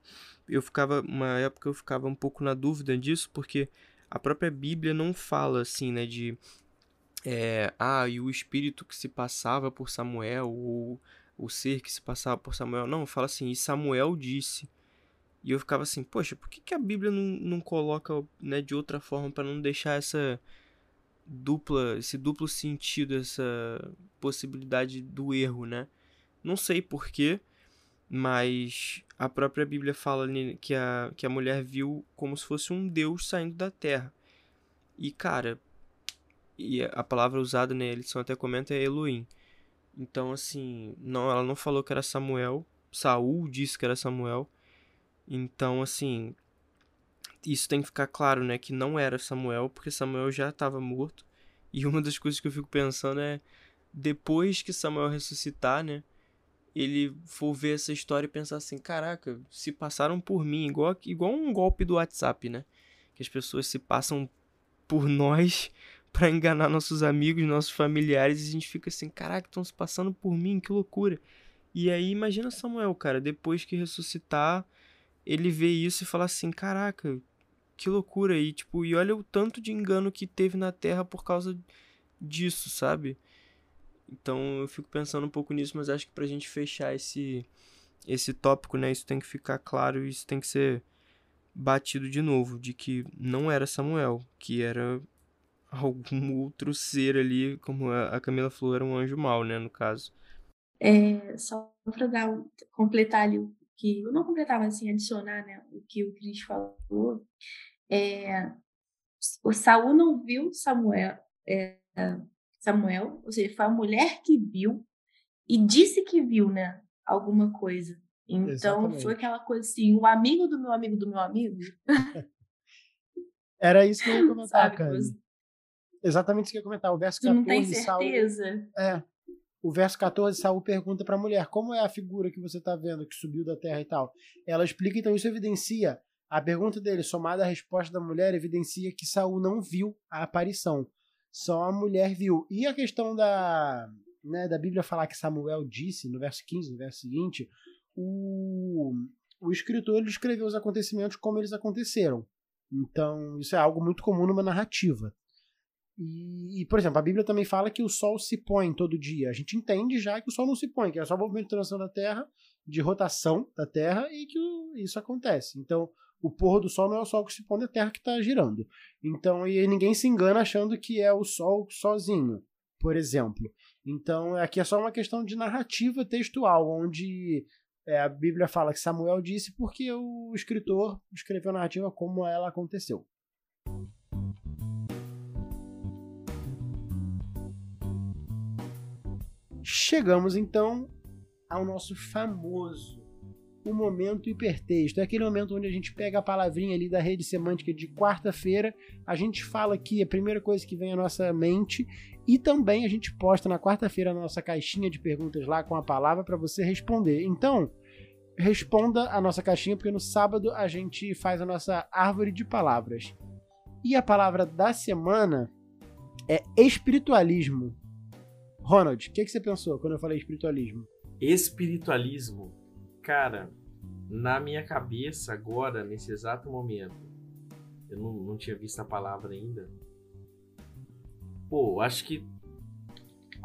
eu ficava, uma época eu ficava um pouco na dúvida disso, porque a própria Bíblia não fala, assim, né, de, é, ah, e o espírito que se passava por Samuel, ou o ser que se passava por Samuel. Não, fala assim, e Samuel disse. E eu ficava assim, poxa, por que, que a Bíblia não, não coloca né, de outra forma para não deixar essa dupla, esse duplo sentido, essa possibilidade do erro, né? Não sei porquê, mas a própria Bíblia fala que a, que a mulher viu como se fosse um Deus saindo da terra. E, cara, e a palavra usada, né, eles até comenta é Elohim. Então, assim, não, ela não falou que era Samuel, Saul disse que era Samuel, então, assim, isso tem que ficar claro, né, que não era Samuel, porque Samuel já estava morto. E uma das coisas que eu fico pensando é depois que Samuel ressuscitar, né, ele for ver essa história e pensar assim, caraca, se passaram por mim, igual, igual um golpe do WhatsApp, né? Que as pessoas se passam por nós para enganar nossos amigos, nossos familiares, e a gente fica assim, caraca, estão se passando por mim, que loucura. E aí imagina Samuel, cara, depois que ressuscitar, ele vê isso e fala assim: caraca, que loucura. E, tipo, e olha o tanto de engano que teve na Terra por causa disso, sabe? Então eu fico pensando um pouco nisso, mas acho que pra gente fechar esse, esse tópico, né, isso tem que ficar claro isso tem que ser batido de novo, de que não era Samuel, que era algum outro ser ali, como a Camila falou, era um anjo mau, né, no caso. É, só pra dar, completar ali que eu não completava assim, adicionar né, o que o Cris falou, é, o Saul não viu Samuel, é, Samuel, ou seja, foi a mulher que viu e disse que viu, né, alguma coisa. Então Exatamente. foi aquela coisa assim, o amigo do meu amigo do meu amigo. Era isso que eu ia comentar, cara. Exatamente isso que eu ia comentar. O verso 14, tu não tem certeza? Saul, é, o verso 14, Saul pergunta para a mulher: Como é a figura que você está vendo, que subiu da terra e tal? Ela explica, então isso evidencia. A pergunta dele, somada à resposta da mulher, evidencia que Saul não viu a aparição. Só a mulher viu. E a questão da, né, da Bíblia falar que Samuel disse, no verso 15, no verso seguinte, o, o escritor ele escreveu os acontecimentos como eles aconteceram. Então, isso é algo muito comum numa narrativa. E, e, por exemplo, a Bíblia também fala que o Sol se põe todo dia. A gente entende já que o Sol não se põe, que é só o movimento de transição da Terra, de rotação da Terra, e que o, isso acontece. Então, o pôr do Sol não é o Sol que se põe, é a Terra que está girando. Então, e ninguém se engana achando que é o Sol sozinho, por exemplo. Então, aqui é só uma questão de narrativa textual, onde é, a Bíblia fala que Samuel disse porque o escritor escreveu a narrativa como ela aconteceu. Chegamos então ao nosso famoso o momento hipertexto. É aquele momento onde a gente pega a palavrinha ali da rede semântica de quarta-feira, a gente fala aqui a primeira coisa que vem à nossa mente e também a gente posta na quarta-feira a nossa caixinha de perguntas lá com a palavra para você responder. Então, responda a nossa caixinha porque no sábado a gente faz a nossa árvore de palavras. E a palavra da semana é espiritualismo. Ronald, o que, que você pensou quando eu falei espiritualismo? Espiritualismo, cara, na minha cabeça agora, nesse exato momento, eu não, não tinha visto a palavra ainda. Pô, acho que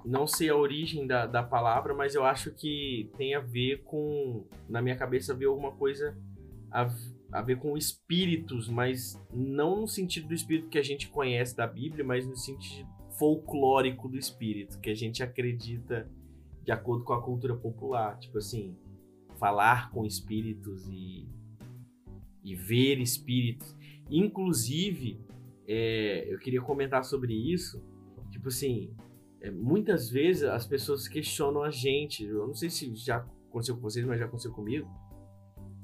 não sei a origem da, da palavra, mas eu acho que tem a ver com, na minha cabeça, ver alguma coisa a, a ver com espíritos, mas não no sentido do espírito que a gente conhece da Bíblia, mas no sentido folclórico do espírito, que a gente acredita de acordo com a cultura popular. Tipo assim, falar com espíritos e, e ver espíritos. Inclusive, é, eu queria comentar sobre isso. Tipo assim, é, muitas vezes as pessoas questionam a gente. Eu não sei se já aconteceu com vocês, mas já aconteceu comigo.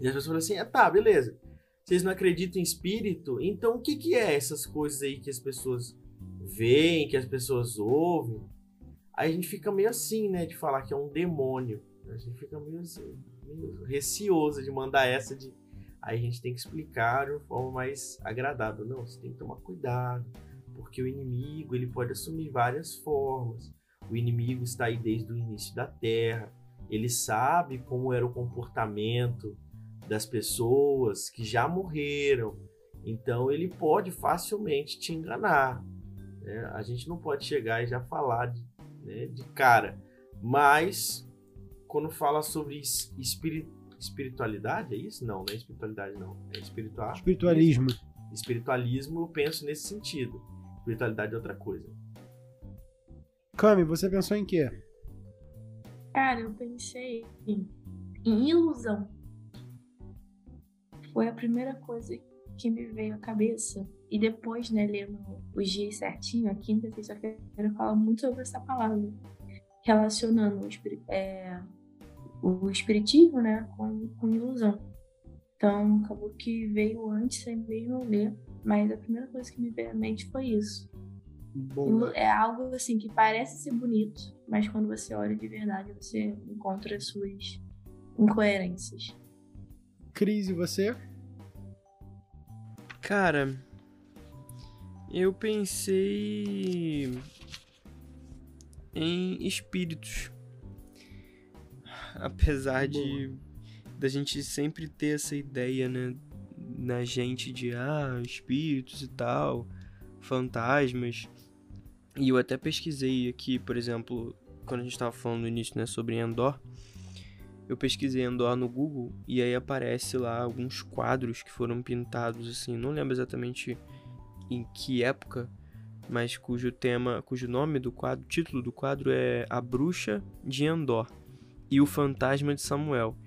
E as pessoas falam assim: ah, tá, beleza. Vocês não acreditam em espírito? Então o que, que é essas coisas aí que as pessoas veem, que as pessoas ouvem, aí a gente fica meio assim, né, de falar que é um demônio. A gente fica meio, assim, meio receoso de mandar essa de. Aí a gente tem que explicar de uma forma mais agradável. Não, você tem que tomar cuidado, porque o inimigo ele pode assumir várias formas. O inimigo está aí desde o início da Terra. Ele sabe como era o comportamento das pessoas que já morreram. Então ele pode facilmente te enganar. Né? A gente não pode chegar e já falar de, né, de cara. Mas, quando fala sobre espiritualidade, é isso? Não, não é espiritualidade, não. É espiritual. Espiritualismo. Espiritualismo, eu penso nesse sentido. Espiritualidade é outra coisa. Cami, você pensou em quê? Cara, eu pensei em, em ilusão. Foi a primeira coisa que me veio à cabeça. E depois, né, lendo os dias certinho, a quinta e sexta-feira, fala muito sobre essa palavra. Relacionando o, é, o espiritismo, né, com, com ilusão. Então, acabou que veio antes, sem mesmo ler. Mas a primeira coisa que me veio à mente foi isso. Boa. É algo assim que parece ser bonito, mas quando você olha de verdade, você encontra suas incoerências. Cris, e você? Cara, eu pensei em espíritos. Apesar de da gente sempre ter essa ideia, né, na gente de ah, espíritos e tal, fantasmas. E eu até pesquisei aqui, por exemplo, quando a gente estava falando no início, né, sobre Endor, eu pesquisei Endor no Google e aí aparece lá alguns quadros que foram pintados assim, não lembro exatamente em que época, mas cujo tema, cujo nome do quadro, título do quadro é A Bruxa de Endor e o Fantasma de Samuel.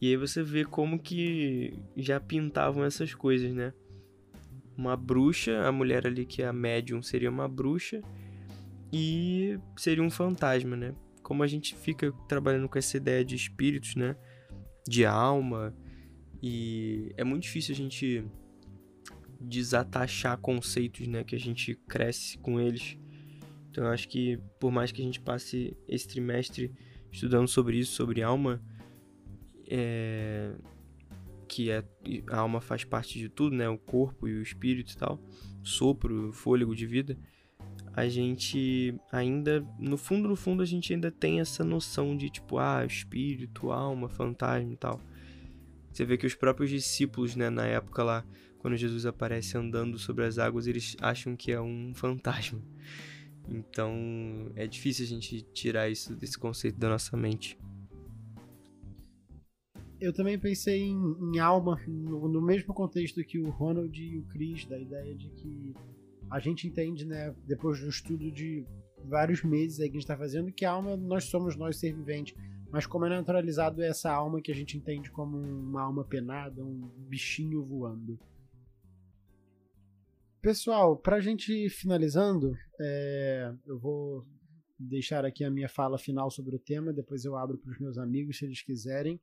E aí você vê como que já pintavam essas coisas, né? uma bruxa, a mulher ali que é a médium seria uma bruxa e seria um fantasma, né? Como a gente fica trabalhando com essa ideia de espíritos, né? De alma e é muito difícil a gente desatachar conceitos, né? Que a gente cresce com eles. Então eu acho que por mais que a gente passe esse trimestre estudando sobre isso, sobre alma, é, que é, a alma faz parte de tudo, né? O corpo e o espírito e tal, sopro, fôlego de vida. A gente ainda, no fundo, no fundo, a gente ainda tem essa noção de tipo, ah, espírito, alma, fantasma e tal. Você vê que os próprios discípulos, né, na época lá, quando Jesus aparece andando sobre as águas, eles acham que é um fantasma. Então, é difícil a gente tirar isso desse conceito da nossa mente eu também pensei em, em alma, no, no, mesmo contexto que o Ronald e o Chris, da ideia de que a gente entende, né, depois do estudo de vários meses aí que a gente está fazendo, que a alma nós somos nós ser vivente. Mas como é naturalizado essa alma que a gente entende como uma alma penada, um bichinho voando. Pessoal, para a gente finalizando, é, eu vou deixar aqui a minha fala final sobre o tema, depois eu abro para os meus amigos se eles quiserem.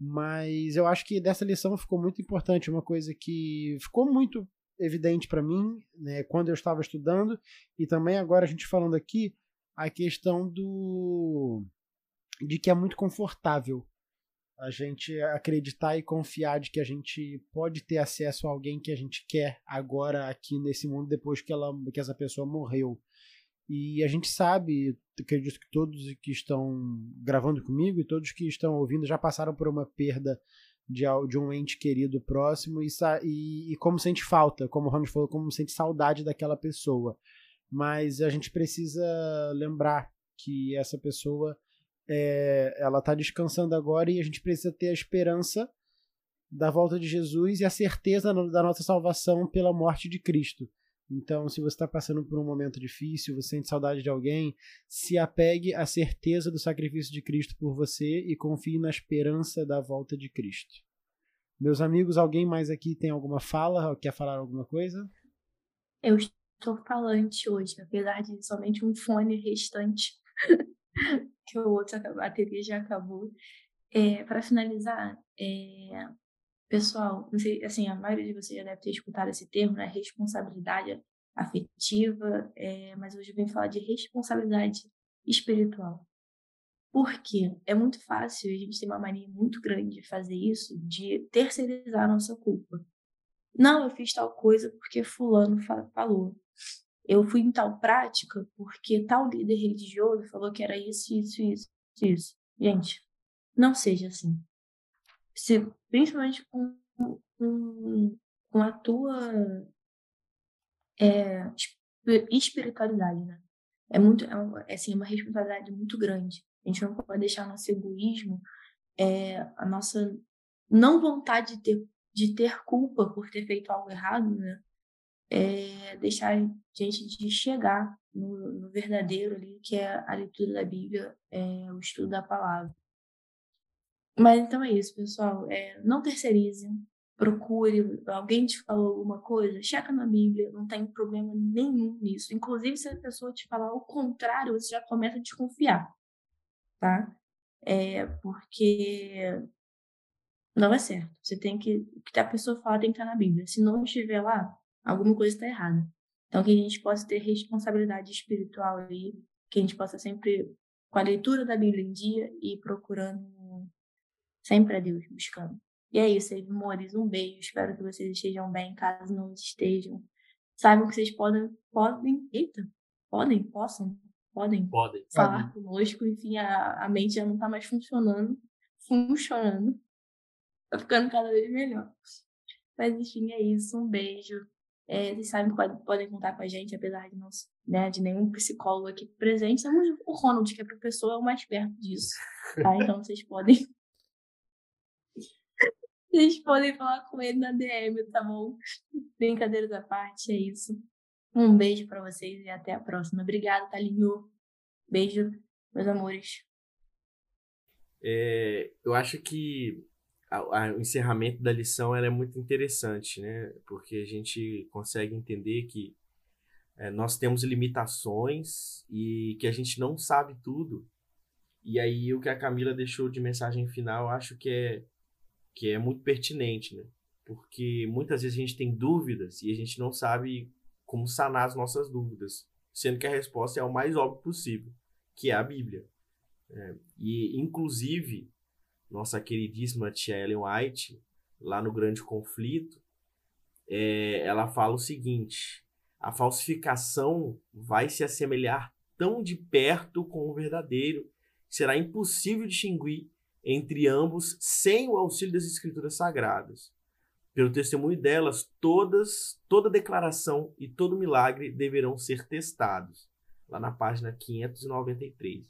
Mas eu acho que dessa lição ficou muito importante, uma coisa que ficou muito evidente para mim, né, quando eu estava estudando e também agora a gente falando aqui a questão do de que é muito confortável a gente acreditar e confiar de que a gente pode ter acesso a alguém que a gente quer agora aqui nesse mundo depois que ela que essa pessoa morreu. E a gente sabe, acredito que todos que estão gravando comigo e todos que estão ouvindo já passaram por uma perda de, de um ente querido próximo e, e, e como sente falta, como o Ronald falou, como sente saudade daquela pessoa. Mas a gente precisa lembrar que essa pessoa é, ela está descansando agora e a gente precisa ter a esperança da volta de Jesus e a certeza da nossa salvação pela morte de Cristo. Então, se você está passando por um momento difícil, você sente saudade de alguém, se apegue à certeza do sacrifício de Cristo por você e confie na esperança da volta de Cristo. Meus amigos, alguém mais aqui tem alguma fala? Quer falar alguma coisa? Eu estou falante hoje, apesar de somente um fone restante, que o outro a bateria já acabou. É, Para finalizar, é, Pessoal, não sei, assim, a maioria de vocês já deve ter escutado esse termo, né? Responsabilidade afetiva, é, mas hoje eu venho falar de responsabilidade espiritual. Por quê? É muito fácil, a gente tem uma mania muito grande de fazer isso, de terceirizar a nossa culpa. Não, eu fiz tal coisa porque fulano falou. Eu fui em tal prática porque tal líder religioso falou que era isso, isso, isso, isso. Gente, não seja assim se, principalmente com, com, com a tua é, espiritualidade, né? É muito, é, é, assim, uma responsabilidade muito grande. A gente não pode deixar nosso egoísmo é, a nossa não vontade de ter, de ter culpa por ter feito algo errado, né? É deixar a gente de chegar no, no verdadeiro ali, que é a leitura da Bíblia, é, o estudo da palavra. Mas então é isso, pessoal. É, não terceirize, procure, alguém te falou alguma coisa, checa na Bíblia, não tem problema nenhum nisso. Inclusive, se a pessoa te falar o contrário, você já começa a desconfiar, tá? É porque não é certo. Você tem que, o que a pessoa fala tem que estar na Bíblia. Se não estiver lá, alguma coisa está errada. Então, que a gente possa ter responsabilidade espiritual aí, que a gente possa sempre, com a leitura da Bíblia em dia e procurando sempre a Deus, buscando. E é isso, amores. Um beijo. Espero que vocês estejam bem, caso não estejam. Saibam que vocês podem, podem, eita, podem, possam, podem, podem. falar podem. conosco. Enfim, a, a mente já não está mais funcionando. Funcionando. Tá ficando cada vez melhor. Mas enfim, é isso. Um beijo. É, vocês sabem que podem, contar com a gente, apesar de não né, de nenhum psicólogo aqui presente. Estamos o Ronald, que é professor, é o mais perto disso. Tá? Então vocês podem vocês podem falar com ele na DM, tá bom? Brincadeiras à parte, é isso. Um beijo para vocês e até a próxima. Obrigada, Talinho. Beijo, meus amores. É, eu acho que a, a, o encerramento da lição é muito interessante, né? Porque a gente consegue entender que é, nós temos limitações e que a gente não sabe tudo. E aí o que a Camila deixou de mensagem final, eu acho que é que é muito pertinente, né? Porque muitas vezes a gente tem dúvidas e a gente não sabe como sanar as nossas dúvidas, sendo que a resposta é o mais óbvio possível, que é a Bíblia. É, e, inclusive, nossa queridíssima tia Ellen White, lá no Grande Conflito, é, ela fala o seguinte: a falsificação vai se assemelhar tão de perto com o verdadeiro, será impossível distinguir entre ambos sem o auxílio das escrituras sagradas. Pelo testemunho delas, todas, toda declaração e todo milagre deverão ser testados. Lá na página 593.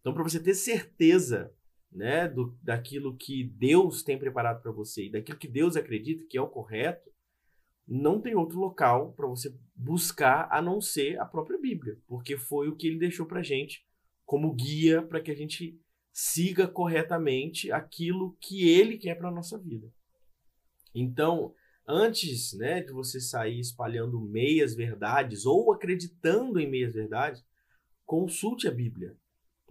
Então, para você ter certeza né, do, daquilo que Deus tem preparado para você e daquilo que Deus acredita que é o correto, não tem outro local para você buscar a não ser a própria Bíblia, porque foi o que ele deixou para gente como guia para que a gente siga corretamente aquilo que ele quer para nossa vida. Então, antes, né, de você sair espalhando meias verdades ou acreditando em meias verdades, consulte a Bíblia,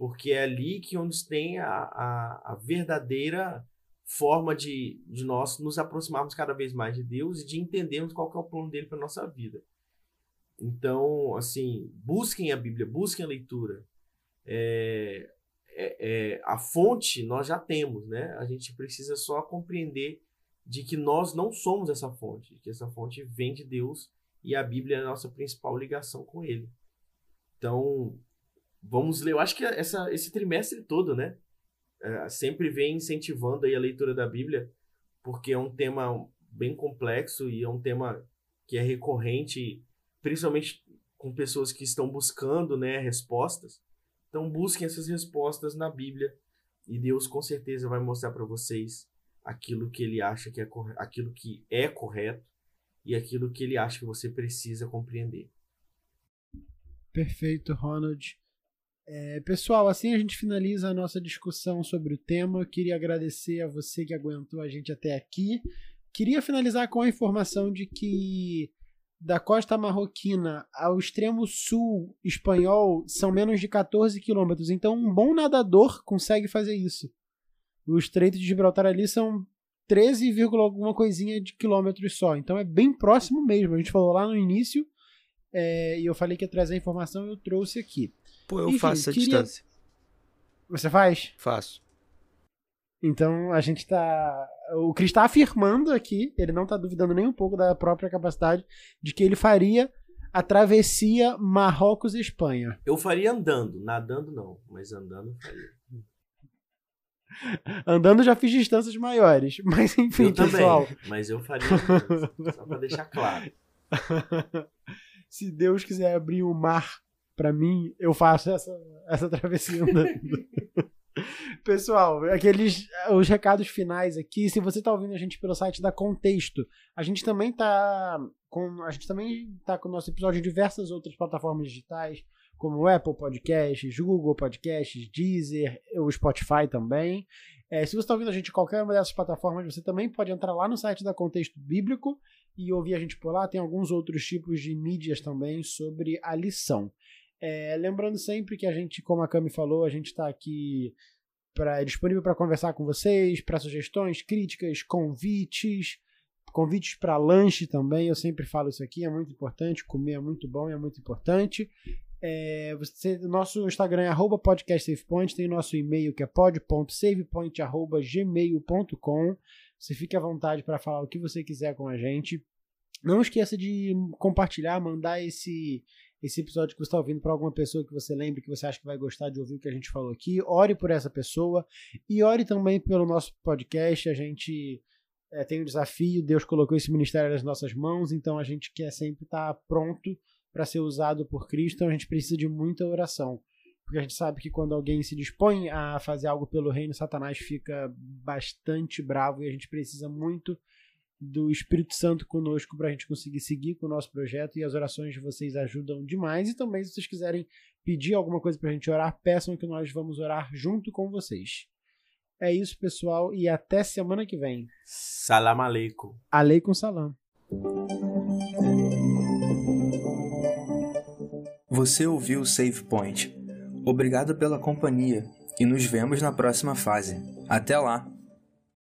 porque é ali que onde tem a, a, a verdadeira forma de, de nós nos aproximarmos cada vez mais de Deus e de entendermos qual é o plano dele para nossa vida. Então, assim, busquem a Bíblia, busquem a leitura. É, é, é, a fonte nós já temos, né? A gente precisa só compreender de que nós não somos essa fonte, que essa fonte vem de Deus e a Bíblia é a nossa principal ligação com Ele. Então, vamos ler. Eu acho que essa, esse trimestre todo, né? É, sempre vem incentivando aí a leitura da Bíblia, porque é um tema bem complexo e é um tema que é recorrente, principalmente com pessoas que estão buscando né, respostas. Então busquem essas respostas na Bíblia e Deus com certeza vai mostrar para vocês aquilo que ele acha que é aquilo que é correto e aquilo que ele acha que você precisa compreender. Perfeito, Ronald. É, pessoal, assim a gente finaliza a nossa discussão sobre o tema. Eu queria agradecer a você que aguentou a gente até aqui. Queria finalizar com a informação de que da costa marroquina ao extremo sul espanhol são menos de 14 quilômetros. Então, um bom nadador consegue fazer isso. O Estreito de Gibraltar ali são 13, alguma coisinha de quilômetros só. Então, é bem próximo mesmo. A gente falou lá no início é, e eu falei que ia trazer a informação e eu trouxe aqui. Pô, eu Enfim, faço essa queria... distância. Você faz? Faço. Então a gente tá. O Chris está afirmando aqui, ele não está duvidando nem um pouco da própria capacidade de que ele faria a travessia Marrocos-Espanha. Eu faria andando, nadando não, mas andando faria. Andando já fiz distâncias maiores, mas enfim, eu pessoal. Também, mas eu faria só para deixar claro. Se Deus quiser abrir o mar para mim, eu faço essa, essa travessia andando. Pessoal, aqueles os recados finais aqui. Se você está ouvindo a gente pelo site da Contexto, a gente também tá com a gente também tá com o nosso episódio em diversas outras plataformas digitais, como o Apple Podcasts, Google Podcasts, Deezer, o Spotify também. É, se você está ouvindo a gente em qualquer uma dessas plataformas, você também pode entrar lá no site da Contexto Bíblico e ouvir a gente por lá. Tem alguns outros tipos de mídias também sobre a lição. É, lembrando sempre que a gente, como a Cami falou, a gente está aqui pra, disponível para conversar com vocês, para sugestões, críticas, convites, convites para lanche também. Eu sempre falo isso aqui, é muito importante. Comer é muito bom, é muito importante. É, você, nosso Instagram é podcastsavepoint, tem nosso e-mail que é pod.savepoint.gmail.com. Você fique à vontade para falar o que você quiser com a gente. Não esqueça de compartilhar, mandar esse, esse episódio que você está ouvindo para alguma pessoa que você lembre, que você acha que vai gostar de ouvir o que a gente falou aqui. Ore por essa pessoa e ore também pelo nosso podcast. A gente é, tem um desafio, Deus colocou esse ministério nas nossas mãos, então a gente quer sempre estar tá pronto para ser usado por Cristo, então a gente precisa de muita oração. Porque a gente sabe que quando alguém se dispõe a fazer algo pelo reino, Satanás fica bastante bravo e a gente precisa muito do Espírito Santo conosco para a gente conseguir seguir com o nosso projeto e as orações de vocês ajudam demais. E também, se vocês quiserem pedir alguma coisa para a gente orar, peçam que nós vamos orar junto com vocês. É isso, pessoal, e até semana que vem. Salam aleikum. Aleikum salam. Você ouviu o Save Point. Obrigado pela companhia e nos vemos na próxima fase. Até lá!